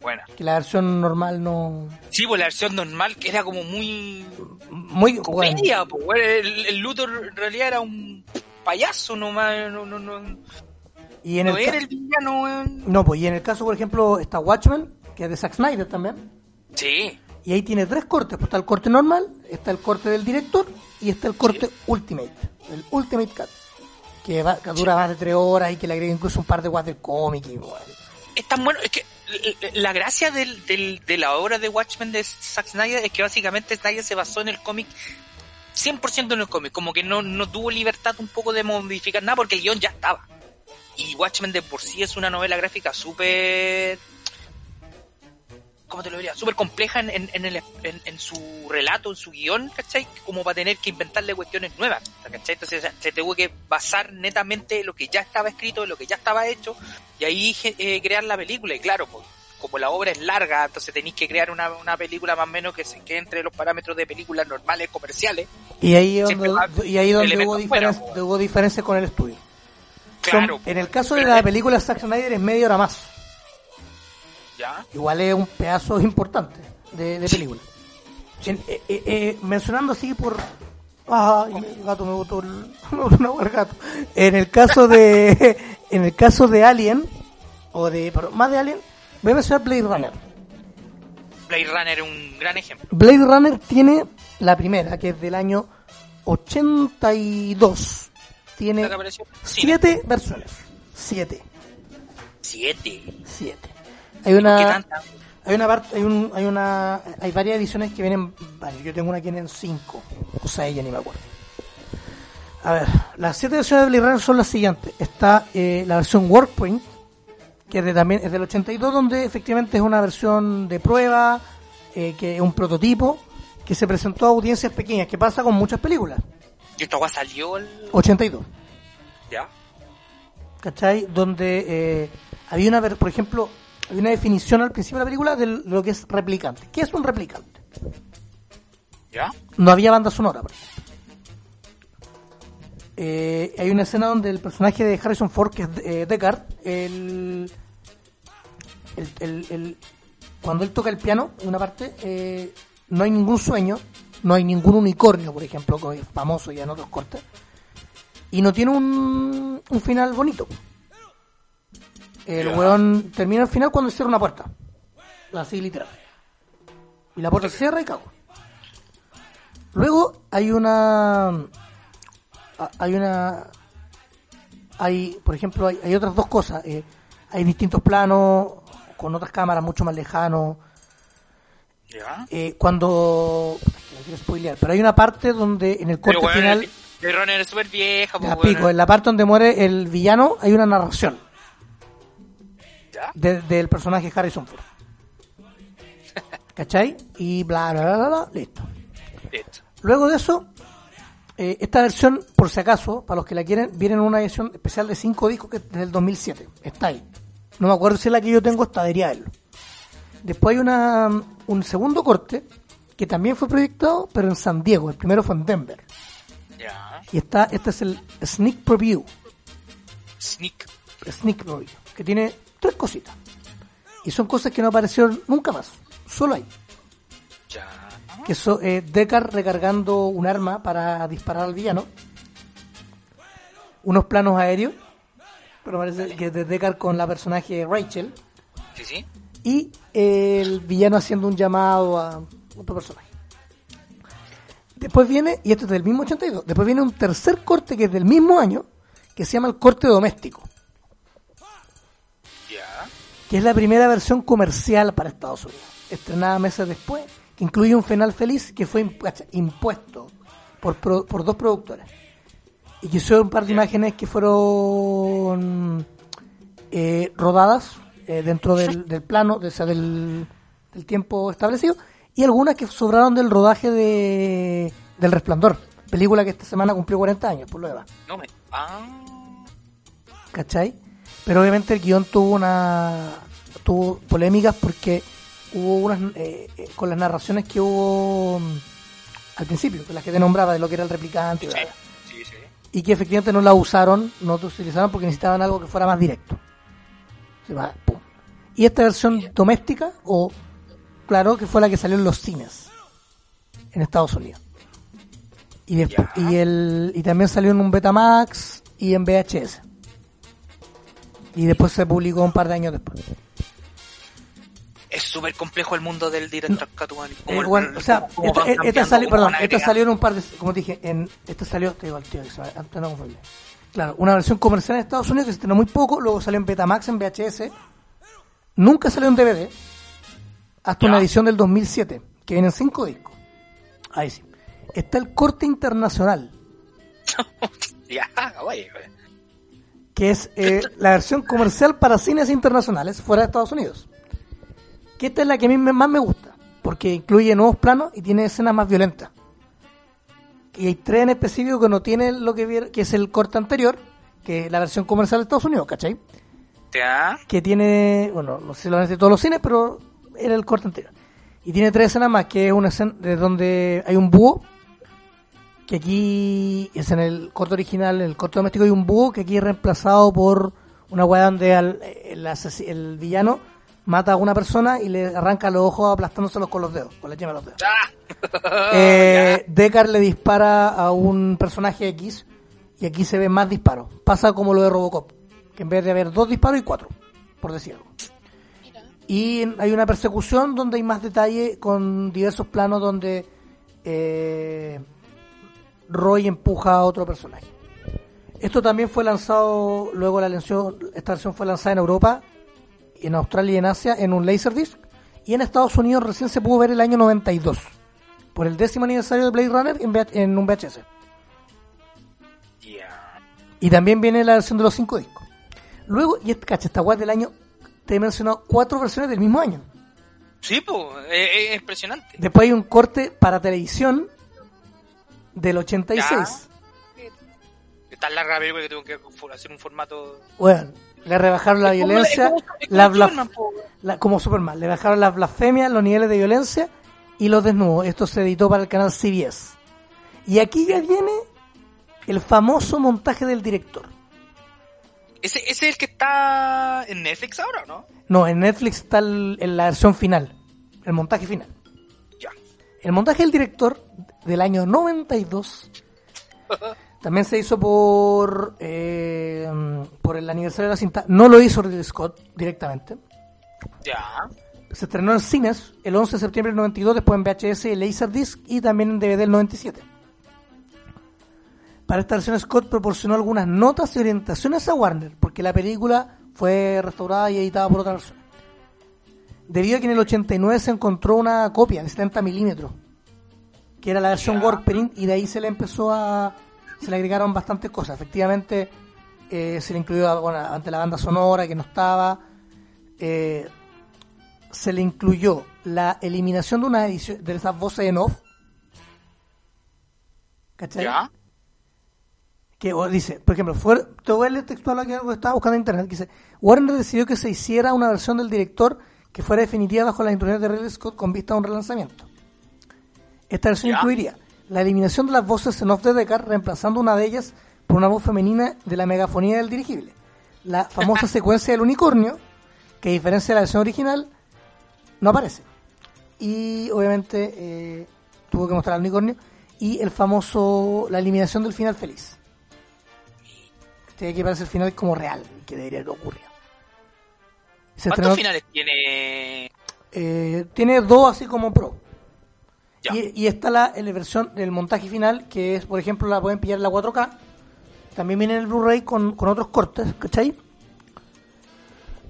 Buena. Que la versión normal no Sí, pues la versión normal que era como muy muy bueno. comedia, pues, güey. el, el Luthor en realidad era un payaso nomás, no, no, no, Y en no el era el villano, weón. No, pues y en el caso, por ejemplo, está Watchmen, que es de Zack Snyder también. Sí, Y ahí tiene tres cortes. Pues está el corte normal, está el corte del director y está el corte Ultimate, el Ultimate Cut. Que, va- que dura más de tres horas y que le agrega incluso un par de guas del cómic. Y, bueno. es tan bueno, es que la gracia del, del- de la obra de Watchmen de Zack Snyder es que básicamente Snyder se basó en el cómic 100% en el cómic, como que no, no tuvo libertad un poco de modificar nada porque el guion ya estaba. Y Watchmen de por sí es una novela gráfica súper ¿cómo te lo diría? Súper compleja en, en, el, en, su relato, en su guion, ¿cachai? Como para tener que inventarle cuestiones nuevas, ¿cachai? Entonces se tuvo que basar netamente en lo que ya estaba escrito, en lo que ya estaba hecho, y ahí eh, crear la película. Y claro, pues, como la obra es larga, entonces tenéis que crear una, una película más o menos que se quede entre los parámetros de películas normales, comerciales. Y ahí donde, y ahí donde hubo, diferencia, hubo diferencia con el estudio. Claro. en el caso de la película Zack Snyder es media hora más. ¿Ya? Igual es un pedazo importante de, de película. Eh, eh, eh, mencionando así por... Ah, el gato me botó el, el gato. En el caso de en el caso de Alien o de pero más de Alien, voy a mencionar Blade Runner. Blade Runner es un gran ejemplo. Blade Runner tiene la primera, que es del año 82. Tiene siete versiones. Siete. Siete. Siete. Hay una, hay una parte, hay un, hay una, hay varias ediciones que vienen, vale, yo tengo una que viene en cinco, o sea, ella ni me acuerdo. A ver, las siete versiones de Blade Runner son las siguientes. Está eh, la versión Workpoint, que es de, también es del 82, donde efectivamente es una versión de prueba, eh, que es un prototipo, que se presentó a audiencias pequeñas, que pasa con muchas películas. ¿Y esta salió el...? 82. ¿Ya? ¿Cachai? Donde eh, había una, por ejemplo, hay una definición al principio de la película de lo que es replicante. ¿Qué es un replicante? ¿Ya? No había banda sonora, por ejemplo. Eh, hay una escena donde el personaje de Harrison Ford, que es eh, Deckard, el, el, el, el, cuando él toca el piano, en una parte, eh, no hay ningún sueño, no hay ningún unicornio, por ejemplo, que es famoso ya en otros cortes, y no tiene un, un final bonito. El weón termina el final cuando cierra una puerta. Así literal. Y la puerta se cierra y cago. Luego hay una. Hay una. Hay, por ejemplo, hay, hay otras dos cosas. Eh, hay distintos planos con otras cámaras mucho más lejanos. Eh, cuando. No quiero spoilear, pero hay una parte donde en el corte bueno, final. El, el runner es súper vieja, ya, pico, en la parte donde muere el villano hay una narración de, del personaje Harrison Ford. ¿Cachai? Y bla, bla, bla, bla, bla listo. listo. Luego de eso, eh, esta versión, por si acaso, para los que la quieren, viene en una edición especial de 5 discos que es del 2007. Está ahí. No me acuerdo si es la que yo tengo, está verlo. Después hay una, un segundo corte que también fue proyectado, pero en San Diego. El primero fue en Denver. Ya. Y está, este es el Sneak Preview. Sneak. Sneak Preview. Que tiene tres cositas. Y son cosas que no aparecieron nunca más. Solo ahí. Ya. Que eso, eh, Deckard recargando un arma para disparar al villano. Unos planos aéreos. Pero parece que es de Deckard con la personaje Rachel. Sí, sí. Y el villano haciendo un llamado a otro personaje. Después viene, y esto es del mismo 82, después viene un tercer corte que es del mismo año, que se llama el corte doméstico. Ya. que es la primera versión comercial para Estados Unidos, estrenada meses después, que incluye un final feliz que fue impu- impuesto por, por dos productores. Y que son un par de imágenes que fueron eh, rodadas eh, dentro del, del plano, de, o sea, del, del tiempo establecido, y algunas que sobraron del rodaje de del Resplandor, película que esta semana cumplió 40 años, por lo demás. No me. Ah. ¿cachai? Pero obviamente el guion tuvo una tuvo polémicas porque hubo unas eh, eh, con las narraciones que hubo mm, al principio, con las que te nombraba de lo que era el replicante sí. Y que efectivamente no la usaron, no la utilizaron porque necesitaban algo que fuera más directo. Se va, pum. Y esta versión doméstica, o claro, que fue la que salió en los cines en Estados Unidos. Y, después, y, el, y también salió en un Betamax y en VHS. Y después se publicó un par de años después. Es súper complejo el mundo del director Catuani. Eh, bueno, o sea, esta, cambiando, salió, perdón, esta salió en un par de, como te dije, en, esta salió, te digo al tío, antes no confundir. Claro, una versión comercial en Estados Unidos que se estrenó muy poco, luego salió en Betamax, en VHS, nunca salió en DVD, hasta una edición del 2007, que viene en cinco discos. Ahí sí. Está el corte internacional, Ya, oye. que es eh, la versión comercial para cines internacionales fuera de Estados Unidos. Que esta es la que a mí más me gusta, porque incluye nuevos planos y tiene escenas más violentas. Y hay tres en específico que no tienen lo que que es el corte anterior, que es la versión comercial de Estados Unidos, ¿cachai? Ya. que tiene, bueno, no sé si lo han todos los cines, pero era el corte anterior. Y tiene tres escenas más, que es una escena de donde hay un búho, que aquí es en el corte original, en el corte doméstico hay un búho, que aquí es reemplazado por una weá donde al- el, el villano mata a una persona y le arranca los ojos aplastándoselos con los dedos, con la yema de los dedos. Ah. Eh, Deckard le dispara a un personaje X y aquí se ven más disparos. Pasa como lo de Robocop, que en vez de haber dos disparos hay cuatro, por decir algo. Y en- hay una persecución donde hay más detalle con diversos planos donde eh, Roy empuja a otro personaje. Esto también fue lanzado, luego la esta versión fue lanzada en Europa, en Australia y en Asia en un Laserdisc y en Estados Unidos recién se pudo ver el año 92 por el décimo aniversario de Blade Runner en, VH en un VHS. Ya. Y también viene la versión de los cinco discos. Luego, y este, cacha, esta guay del año, te he mencionado cuatro versiones del mismo año. Sí, pues, es, es impresionante. Después hay un corte para televisión del 86. Está larga la película que tengo que hacer un formato. Bueno, le rebajaron la Es como- violencia, es como- como la blas- Superman, la- como Superman, le bajaron las blasfemias, los niveles de violencia y los desnudos. Esto se editó para el canal CBS. Y aquí ya viene el famoso montaje del director. ¿Ese, ese es el que está en Netflix ahora, o ¿no? No, en Netflix está el- en la versión final, el montaje final. Ya. El montaje del director del año 92 también se hizo por eh, por el aniversario de la cinta. No lo hizo Ridley Scott directamente. Ya. Se estrenó en cines el 11 de septiembre del 92, después en VHS y Laserdisc y también en DVD el 97. Para esta versión Scott proporcionó algunas notas y orientaciones a Warner, porque la película fue restaurada y editada por otra persona. Debido a que en el 89 se encontró una copia de 70 milímetros, que era la versión Ya. Workprint, y de ahí se le empezó a... se le agregaron bastantes cosas. Efectivamente, eh, se le incluyó bueno, ante la banda sonora que no estaba, eh, se le incluyó la eliminación de una edición de esas voces en off. ¿Cachai? Ya. que dice, por ejemplo, fue, te voy a leer textual aquí algo que estaba buscando en internet, que dice, Warner decidió que se hiciera una versión del director que fuera definitiva bajo las instrucciones de Ridley Scott con vista a un relanzamiento. Esta versión Ya. incluiría la eliminación de las voces en off de Deckard, reemplazando una de ellas por una voz femenina de la megafonía del dirigible. La famosa secuencia del unicornio, que a diferencia de la versión original, no aparece. Y obviamente eh, tuvo que mostrar al unicornio. Y el famoso, la eliminación del final feliz. Tiene que parece el final como real, que debería haber ocurrido. Se ¿Cuántos estrenó- finales tiene? eh, tiene dos así como pro. Y, y está la, la versión del montaje final, que es, por ejemplo, la pueden pillar en la 4K. También viene en el Blu-ray con, con otros cortes, ¿cachai?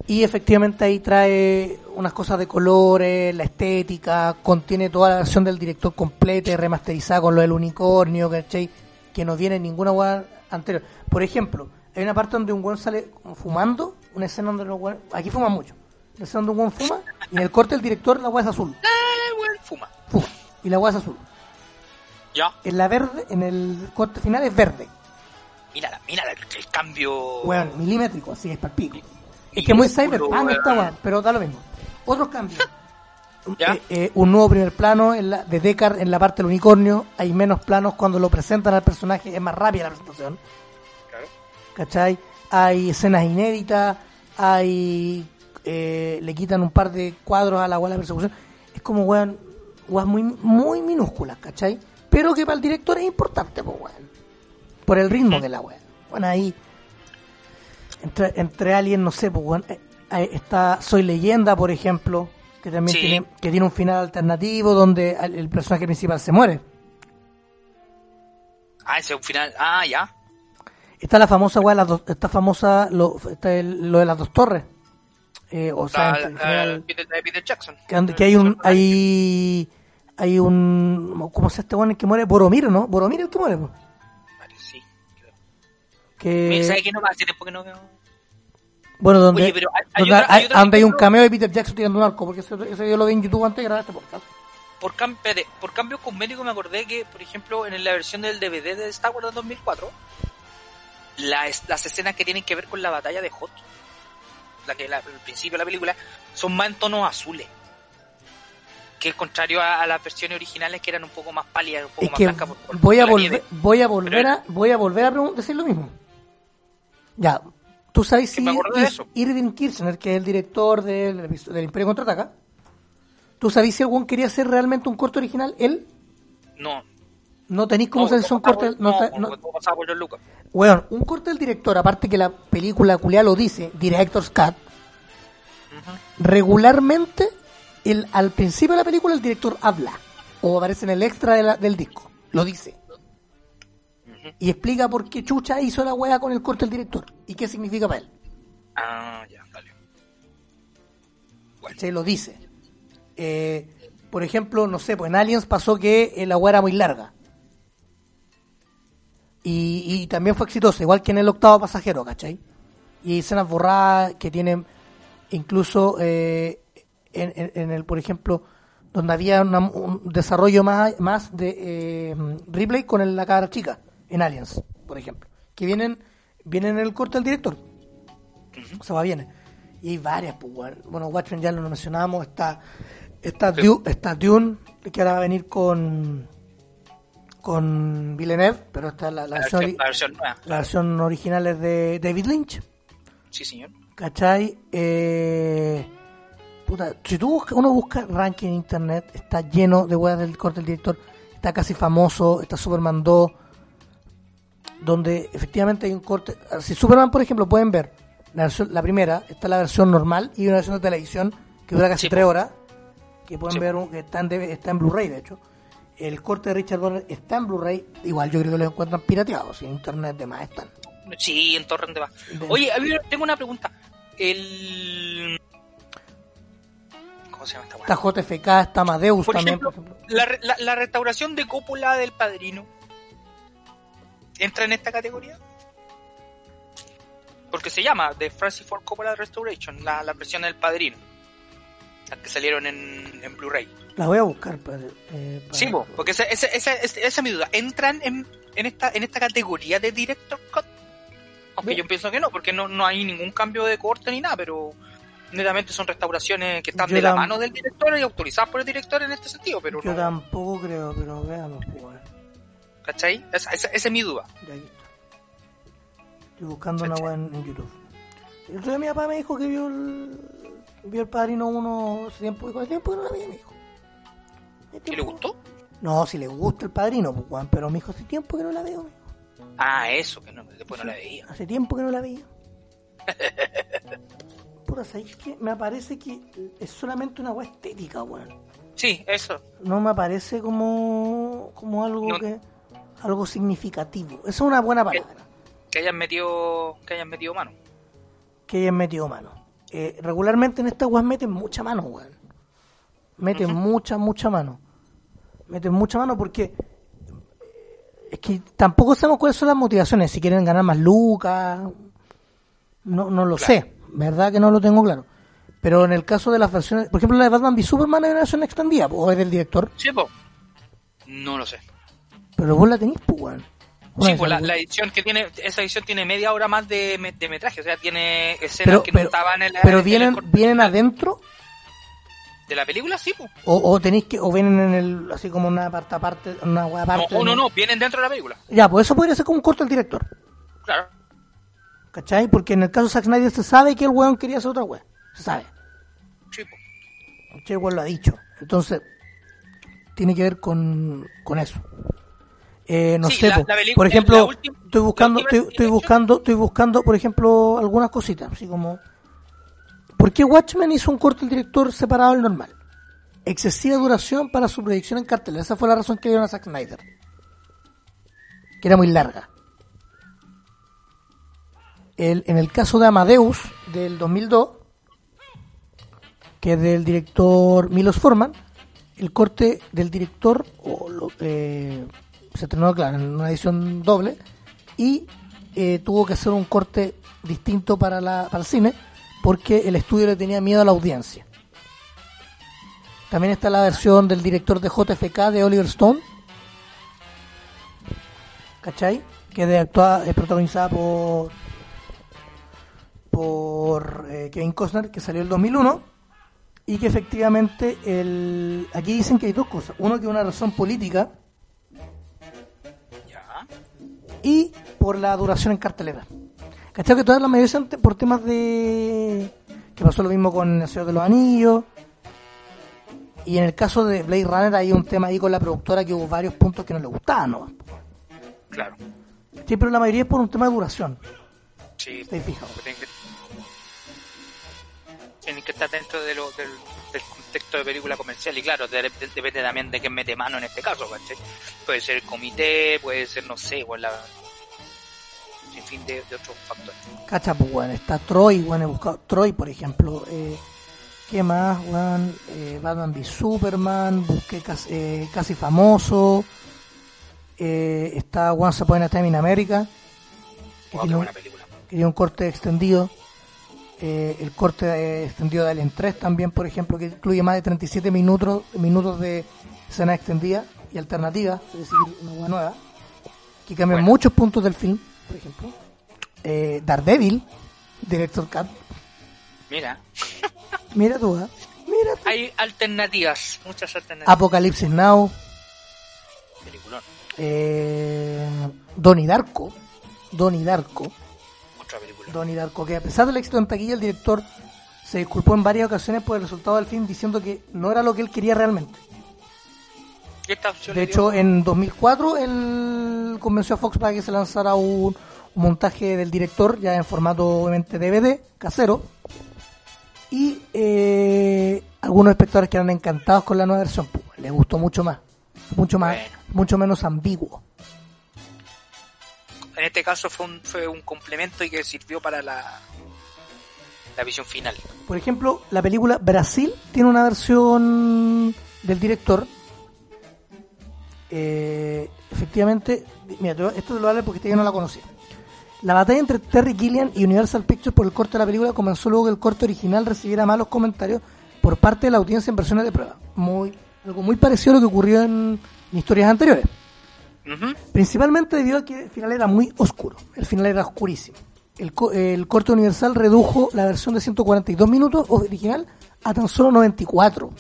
Y efectivamente ahí trae unas cosas de colores, la estética, contiene toda la versión del director completa y remasterizada con lo del unicornio, ¿cachai? Que no viene en ninguna weá anterior. Por ejemplo, hay una parte donde un weón sale fumando, una escena donde los weones- aquí fuman mucho, una escena donde un weón fuma, y en el corte del director la weá es azul, Eh, weón, fuma. fuma, y la es azul. Ya. En la verde, en el corte final es verde, Mira, mira el, el cambio. weón, milimétrico, así es para el pico. Es que muy cyberpunk weón. esta weá, pero da lo mismo. Otros cambios. Ya. Eh, eh, un nuevo primer plano en la, de Deckard en la parte del unicornio. Hay menos planos cuando lo presentan al personaje. Es más rápida la presentación. Claro. ¿Cachai? Hay escenas inéditas. Hay. eh, le quitan un par de cuadros a la de la persecución. Es como weón. Weas muy, muy minúsculas, ¿cachai? Pero que para el director es importante, pues weón. Por el ritmo de la weá. Bueno, ahí. Entre, entre Alien, no sé, pues weón. eh, está Soy Leyenda, por ejemplo. Que también Sí. tiene, que tiene un final alternativo donde el personaje principal se muere. Ah, ese es un final. Ah, ya. Está la famosa dos- esta famosa, lo, está el- lo de las dos torres. Eh, o sea, La- en la- general, Peter, de Peter Jackson. que, hay un, hay, hay un, ¿cómo se llama este el que muere? Boromir, ¿no? Boromir es el que muere. Vale, sí. Mira, Que, ¿Sabes qué no? Hace tiempo que no veo. Bueno, donde, Oye, pero hay- hay otra- hay, donde un cameo de Peter Jackson tirando un arco, porque ese, ese yo lo vi en YouTube antes de grabar este podcast. por, cam- por cambios cosméticos me acordé que, por ejemplo, en la versión del DVD de Star Wars del 2004, las, las escenas que tienen que ver con la batalla de Hot, la que la, al principio de la película, son más en tonos azules. Que es contrario a, a las versiones originales que eran un poco más pálidas, un poco Es más blancas. por- por- voy a por volver, voy a volver Pero- a, voy a volver a decir lo mismo. Ya, tú sabes si. Irving Kirchner, que es el director del, del Imperio Contraataca, tú sabes si algún quería hacer realmente un corto original, él No. No tenéis cómo no, si son cortes, no, no, no- todo pasaba por George Lucas. Weón, un corte del director, aparte que la película culia lo dice, Director's Cut, regularmente el, al principio de la película el director habla o aparece en el extra de la- del disco, lo dice. Y explica por qué Chucha hizo la wea con el corte del director y qué significa para él. Ah, ya, dale. Bueno, Se lo dice. Eh, por ejemplo, no sé, pues en Aliens pasó que eh, la wea era muy larga. Y, y también fue exitosa, igual que en el octavo pasajero, ¿cachai? Y hay escenas borradas que tienen incluso eh, en, en- en el, por ejemplo, donde había una- un desarrollo más, más de eh, Ripley con el- la cabra chica, en Aliens, por ejemplo. Que vienen, vienen en el corte del director. O sea, va bien. Y hay varias, pues. Bueno, Watchmen ya lo mencionamos. Está, está, Dune, está Dune, que ahora va a venir con con Villeneuve, pero esta la, la la versión, la versión nueva. la versión original es de David Lynch. Sí, señor. ¿Cachai? Eh, puta, si tú buscas, uno busca ranking en internet, está lleno de weas del corte del director, está casi famoso, está Superman 2, donde efectivamente hay un corte. Si Superman, por ejemplo, pueden ver la, versión- la primera, está la versión normal y una versión de televisión que dura casi Sí, tres horas, que pueden Sí, ver, un- que está en, está en Blu-ray, de hecho. El corte de Richard Donner está en Blu-ray, igual yo creo que lo encuentran pirateados, en internet de más están. Sí, en Torrent. De- Oye, a ver, tengo una pregunta. El... ¿Cómo se llama esta? Está JFK, está Amadeus Por también, ejemplo, por ejemplo. La, la restauración de Coppola del Padrino entra en esta categoría. Porque se llama The Francis Ford Coppola Restoration, la, la versión del Padrino. Las que salieron en, en Blu-ray. La voy a buscar. Para, eh, para- Sí, po, porque esa, esa, esa, esa- esa es mi duda. ¿Entran en, en, esta, en esta categoría de Director Cut? Aunque yo pienso que no, porque no, no hay ningún cambio de corte ni nada, pero netamente son restauraciones que están Yo de la mano del director y autorizadas por el director en este sentido, pero Yo no, tampoco creo, pero veamos. pues. ¿cachai? Esa, esa- esa es mi duda. Ya aquí está. Estoy buscando una en, en YouTube. El otro día mi papá me dijo que vio el, vio el Padrino 1 hace tiempo. ¿Hace tiempo que no la me dijo. ¿Hace ¿Y le gustó? No, si le gusta el Padrino, pues, weón, pero me dijo, hace tiempo que no la veo. me dijo. Ah, eso, que no, después no la veía. Hace tiempo que no la veía. Pura, ¿sabéis qué? Me parece que es solamente una weá estética, weón. Sí, eso. no me aparece como, como algo No. que algo significativo. Esa es una buena palabra. Que hayan metido, que hayan metido mano. Que hayan metido mano. Eh, regularmente en estas weas meten mucha mano, weón. Meten mucha, mucha mano. Meten mucha mano porque eh, es que tampoco sabemos cuáles son las motivaciones. Si quieren ganar más lucas, no, no lo Claro. sé. ¿Verdad que no lo tengo claro? Pero en el caso de las versiones, por ejemplo, la de Batman v Superman es una versión extendida, o es del director, Sí, po. No lo sé. pero vos la tenéis, pues, weón. Sí, pues la, edición que tiene, esa edición tiene media hora más de, de metraje, o sea, tiene escenas pero, que no pero, estaban en la, pero en vienen corte vienen adentro de la película, sí, pues. o, o tenéis que o vienen en el así como una parte aparte una hueá No, aparte no, de- no, vienen dentro de la película. ya pues eso podría ser como un corto del director Claro. ¿cachai? porque en el caso de Zack Snyder se sabe que el weón quería hacer otra weá se sabe Sí, pues. el weón lo ha dicho entonces tiene que ver con, con eso eh, no Sí, sé la- la por ejemplo última- estoy buscando estoy, buscando estoy buscando por ejemplo algunas cositas así como ¿por qué Watchmen hizo un corto del director separado del normal? excesiva duración para su proyección en cartel. Esa fue la razón que dieron a Zack Snyder. Que era muy larga. El, en el caso de Amadeus, del 2002, que es del director Milos Forman, el corte del director o lo- eh, se estrenó, claro, en una edición doble y eh, tuvo que hacer un corte distinto para, la, para el cine porque el estudio le tenía miedo a la audiencia. También está la versión del director de JFK de Oliver Stone. ¿Cachai? Que de es protagonizada por por eh, Kevin Costner, que salió el 2001. Y que efectivamente el... aquí dicen que hay dos cosas. Uno que una razón política y por la duración en cartelera. ¿Cachai? Que todas las mayoría son por temas de... que pasó lo mismo con El Señor de los Anillos. Y en el caso de Blade Runner hay un tema ahí con la productora que hubo varios puntos que no le gustaban, ¿no? Claro. Sí, pero la mayoría es por un tema de duración. Sí. ¿Estáis fijados? Tienen que, estar dentro de lo, del contexto de película comercial y claro, de- de- depende también de quién mete mano en este caso, ¿cachai? Puede ser el comité, puede ser, no sé, la... sin fin de, de otros factores. Cacha, pues, weón, está Troy, weón, he buscado Troy, por ejemplo. Eh, ¿Qué más, weón? Eh, Batman v Superman, busqué casi, eh, casi famoso. Eh, está Once Upon a Time in America, que, Wow, tiene qué un, buena película. que tiene un corte extendido. Eh, el corte eh, extendido de Alien 3 también, por ejemplo, que incluye más de 37 minutos, minutos de escena extendida y alternativa, es decir, una nueva, que cambia Bueno. muchos puntos del film, por ejemplo. Eh, Daredevil, Director Cut. Mira, Mira tú, ¿eh? Mira tú. hay alternativas, muchas alternativas. Apocalipsis Now, Peliculón, eh, Donnie Darko, Donnie Darko. Donnie Darko, que a pesar del éxito en taquilla, el director se disculpó en varias ocasiones por el resultado del film diciendo que no era lo que él quería realmente. De hecho, en 2004 él convenció a Fox para que se lanzara un, un montaje del director, ya en formato obviamente DVD, casero. Y eh, algunos espectadores quedaron encantados con la nueva versión. Pues, les gustó mucho más, mucho más, Bueno. mucho menos ambiguo. En este caso fue un, fue un complemento y que sirvió para la, la visión final. Por ejemplo, la película Brasil tiene una versión del director. Eh, efectivamente, mira, esto te lo vale porque este yo no la conocía. La batalla entre Terry Gilliam y Universal Pictures por el corte de la película comenzó luego que el corte original recibiera malos comentarios por parte de la audiencia en versiones de prueba. Muy, algo muy parecido a lo que ocurrió en historias anteriores. Principalmente debido a que el final era muy oscuro. El final era oscurísimo. El, co- el corte universal redujo la versión de 142 minutos original a tan solo 94.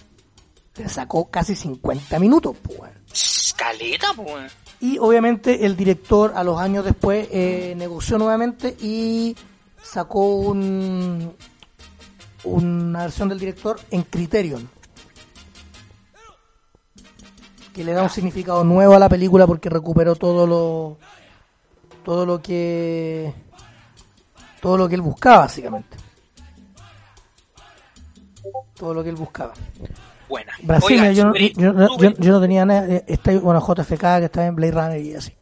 Le sacó casi 50 minutos. pues. Caleta, pues. Y obviamente el director a los años después eh, negoció nuevamente y sacó un, una versión del director en Criterion. Que le da un significado nuevo a la película porque recuperó todo lo todo lo que todo lo que él buscaba básicamente. Todo lo que él buscaba. Buena. Brasil, Oiga, yo, no- yo, no- súper- yo- yo no tenía nada. eh, Está, bueno, JFK que está en Blade Runner y así.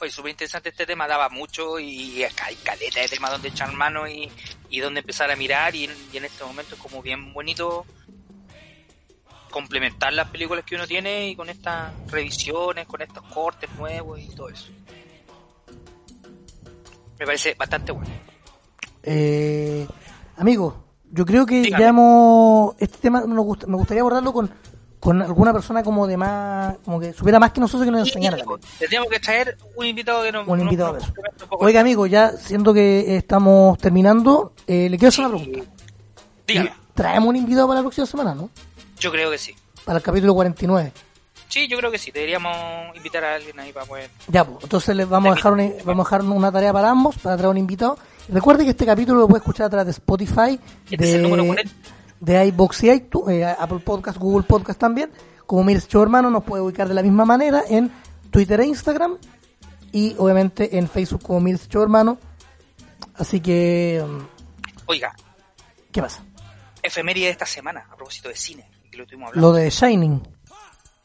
Oye, súper interesante este tema, daba mucho y acá hay caleta de temas donde echar mano y, y donde empezar a mirar y en este momento es como bien bonito complementar las películas que uno tiene y con estas revisiones, con estos cortes nuevos y todo eso. Me parece bastante bueno. Eh, amigo, yo creo que Dígame. ya hemos. Este tema nos me gustaría abordarlo con, con alguna persona como de más. como que supiera más que nosotros que nos enseñara. Tendríamos que traer un invitado que nos, Un nos- invitado nos poco. Oiga, amigo, ya siendo que estamos terminando, eh, le quiero hacer una pregunta. Dígame. Traemos un invitado para la próxima semana, ¿no? Yo creo que sí. Para el capítulo 49. Sí, yo creo que sí. Deberíamos invitar a alguien ahí para poder... Ya, pues, entonces les vamos a dejar una, vamos a dejar una tarea para ambos, para traer un invitado. Recuerde que este capítulo lo puede escuchar a través de Spotify, Este es el número de, 40. de iBox y iTunes, eh, Apple Podcast, Google Podcast también. Como Show Hermano nos puede ubicar de la misma manera en Twitter e Instagram y obviamente en Facebook como Show Hermano. Así que, mm, Oiga, ¿qué pasa? efeméride de esta semana, a propósito de cine, que lo estuvimos hablando. Lo de Shining.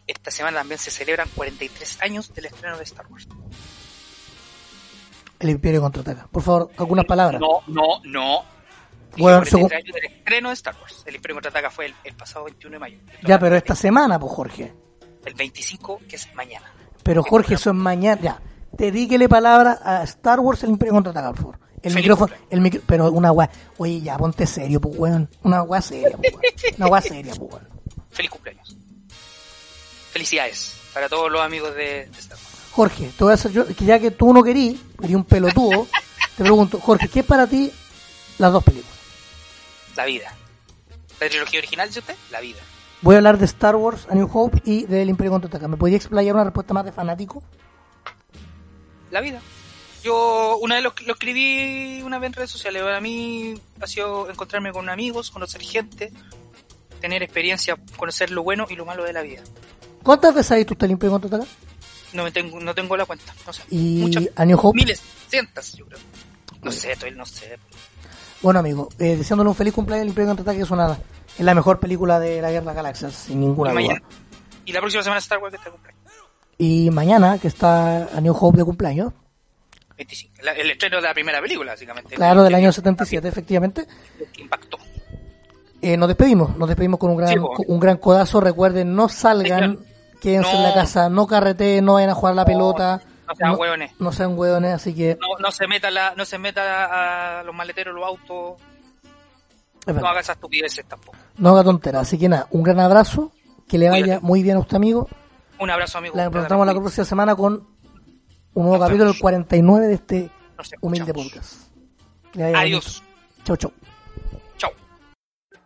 Esta semana también se celebran 43 años del estreno de Star Wars. El Imperio contraataca. Por favor, algunas palabras. No, no, no. Bueno, 43 según- años del estreno de Star Wars. El Imperio Contraataca fue el, el pasado 21 de mayo. Ya, pero esta semana, pues Jorge. El 25, que es mañana. Pero Jorge, eso es mañana. Ya, dedíquele palabra a Star Wars, el Imperio contraataca, por favor. el Feliz micrófono, el micro, pero una weá, oye ya, ponte serio, pues weón, una weá seria, pues weón, una weá seria, pues weón. Feliz cumpleaños. Felicidades para todos los amigos de, de Star Wars. Jorge, te voy a hacer yo, que ya que tú no querí, querí un pelotudo, te pregunto, Jorge, ¿qué es para ti las dos películas? La vida. La trilogía original, dice usted, la vida. Voy a hablar de Star Wars, A New Hope y del Imperio Contraataca. ¿Me podría explayar una respuesta más de fanático? La vida. Yo una vez lo, lo escribí una vez en redes sociales. Para mí ha sido encontrarme con amigos, conocer gente, tener experiencia, conocer lo bueno y lo malo de la vida. ¿Cuántas veces has visto usted el Imperio Contraataca? No tengo, no tengo la cuenta, no sé. Y Muchas, A New Hope. miles, cientos, yo creo. No sé, estoy, no sé. Bueno, amigo, eh, deseándole un feliz cumpleaños al Imperio Contraataque, es una es la mejor película de la Guerra de las Galaxias, sin ninguna Y duda. mañana. Y la próxima semana Star Wars que está cumpleaños. Y mañana, que está A New Hope de cumpleaños, 25. La- el estreno de la primera película, básicamente. claro, del El- año 77, efectivamente. que Impactó. Eh, nos despedimos, nos despedimos con un gran, Sí, un gran codazo. Recuerden, no salgan, quédense en la casa, no carreteen, no vayan a jugar la pelota. No sean hueones. no sean hueones, así que No, se meta la, no se meta a los maleteros, los autos. es No haga esas estupideces tampoco. no haga tonteras. Así que nada, un gran abrazo, que le vaya muy bien a usted, amigo. Un abrazo, amigo. La encontramos la próxima semana con un nuevo Nos capítulo, el 49 de este humilde podcast. Adiós. Chau, chau.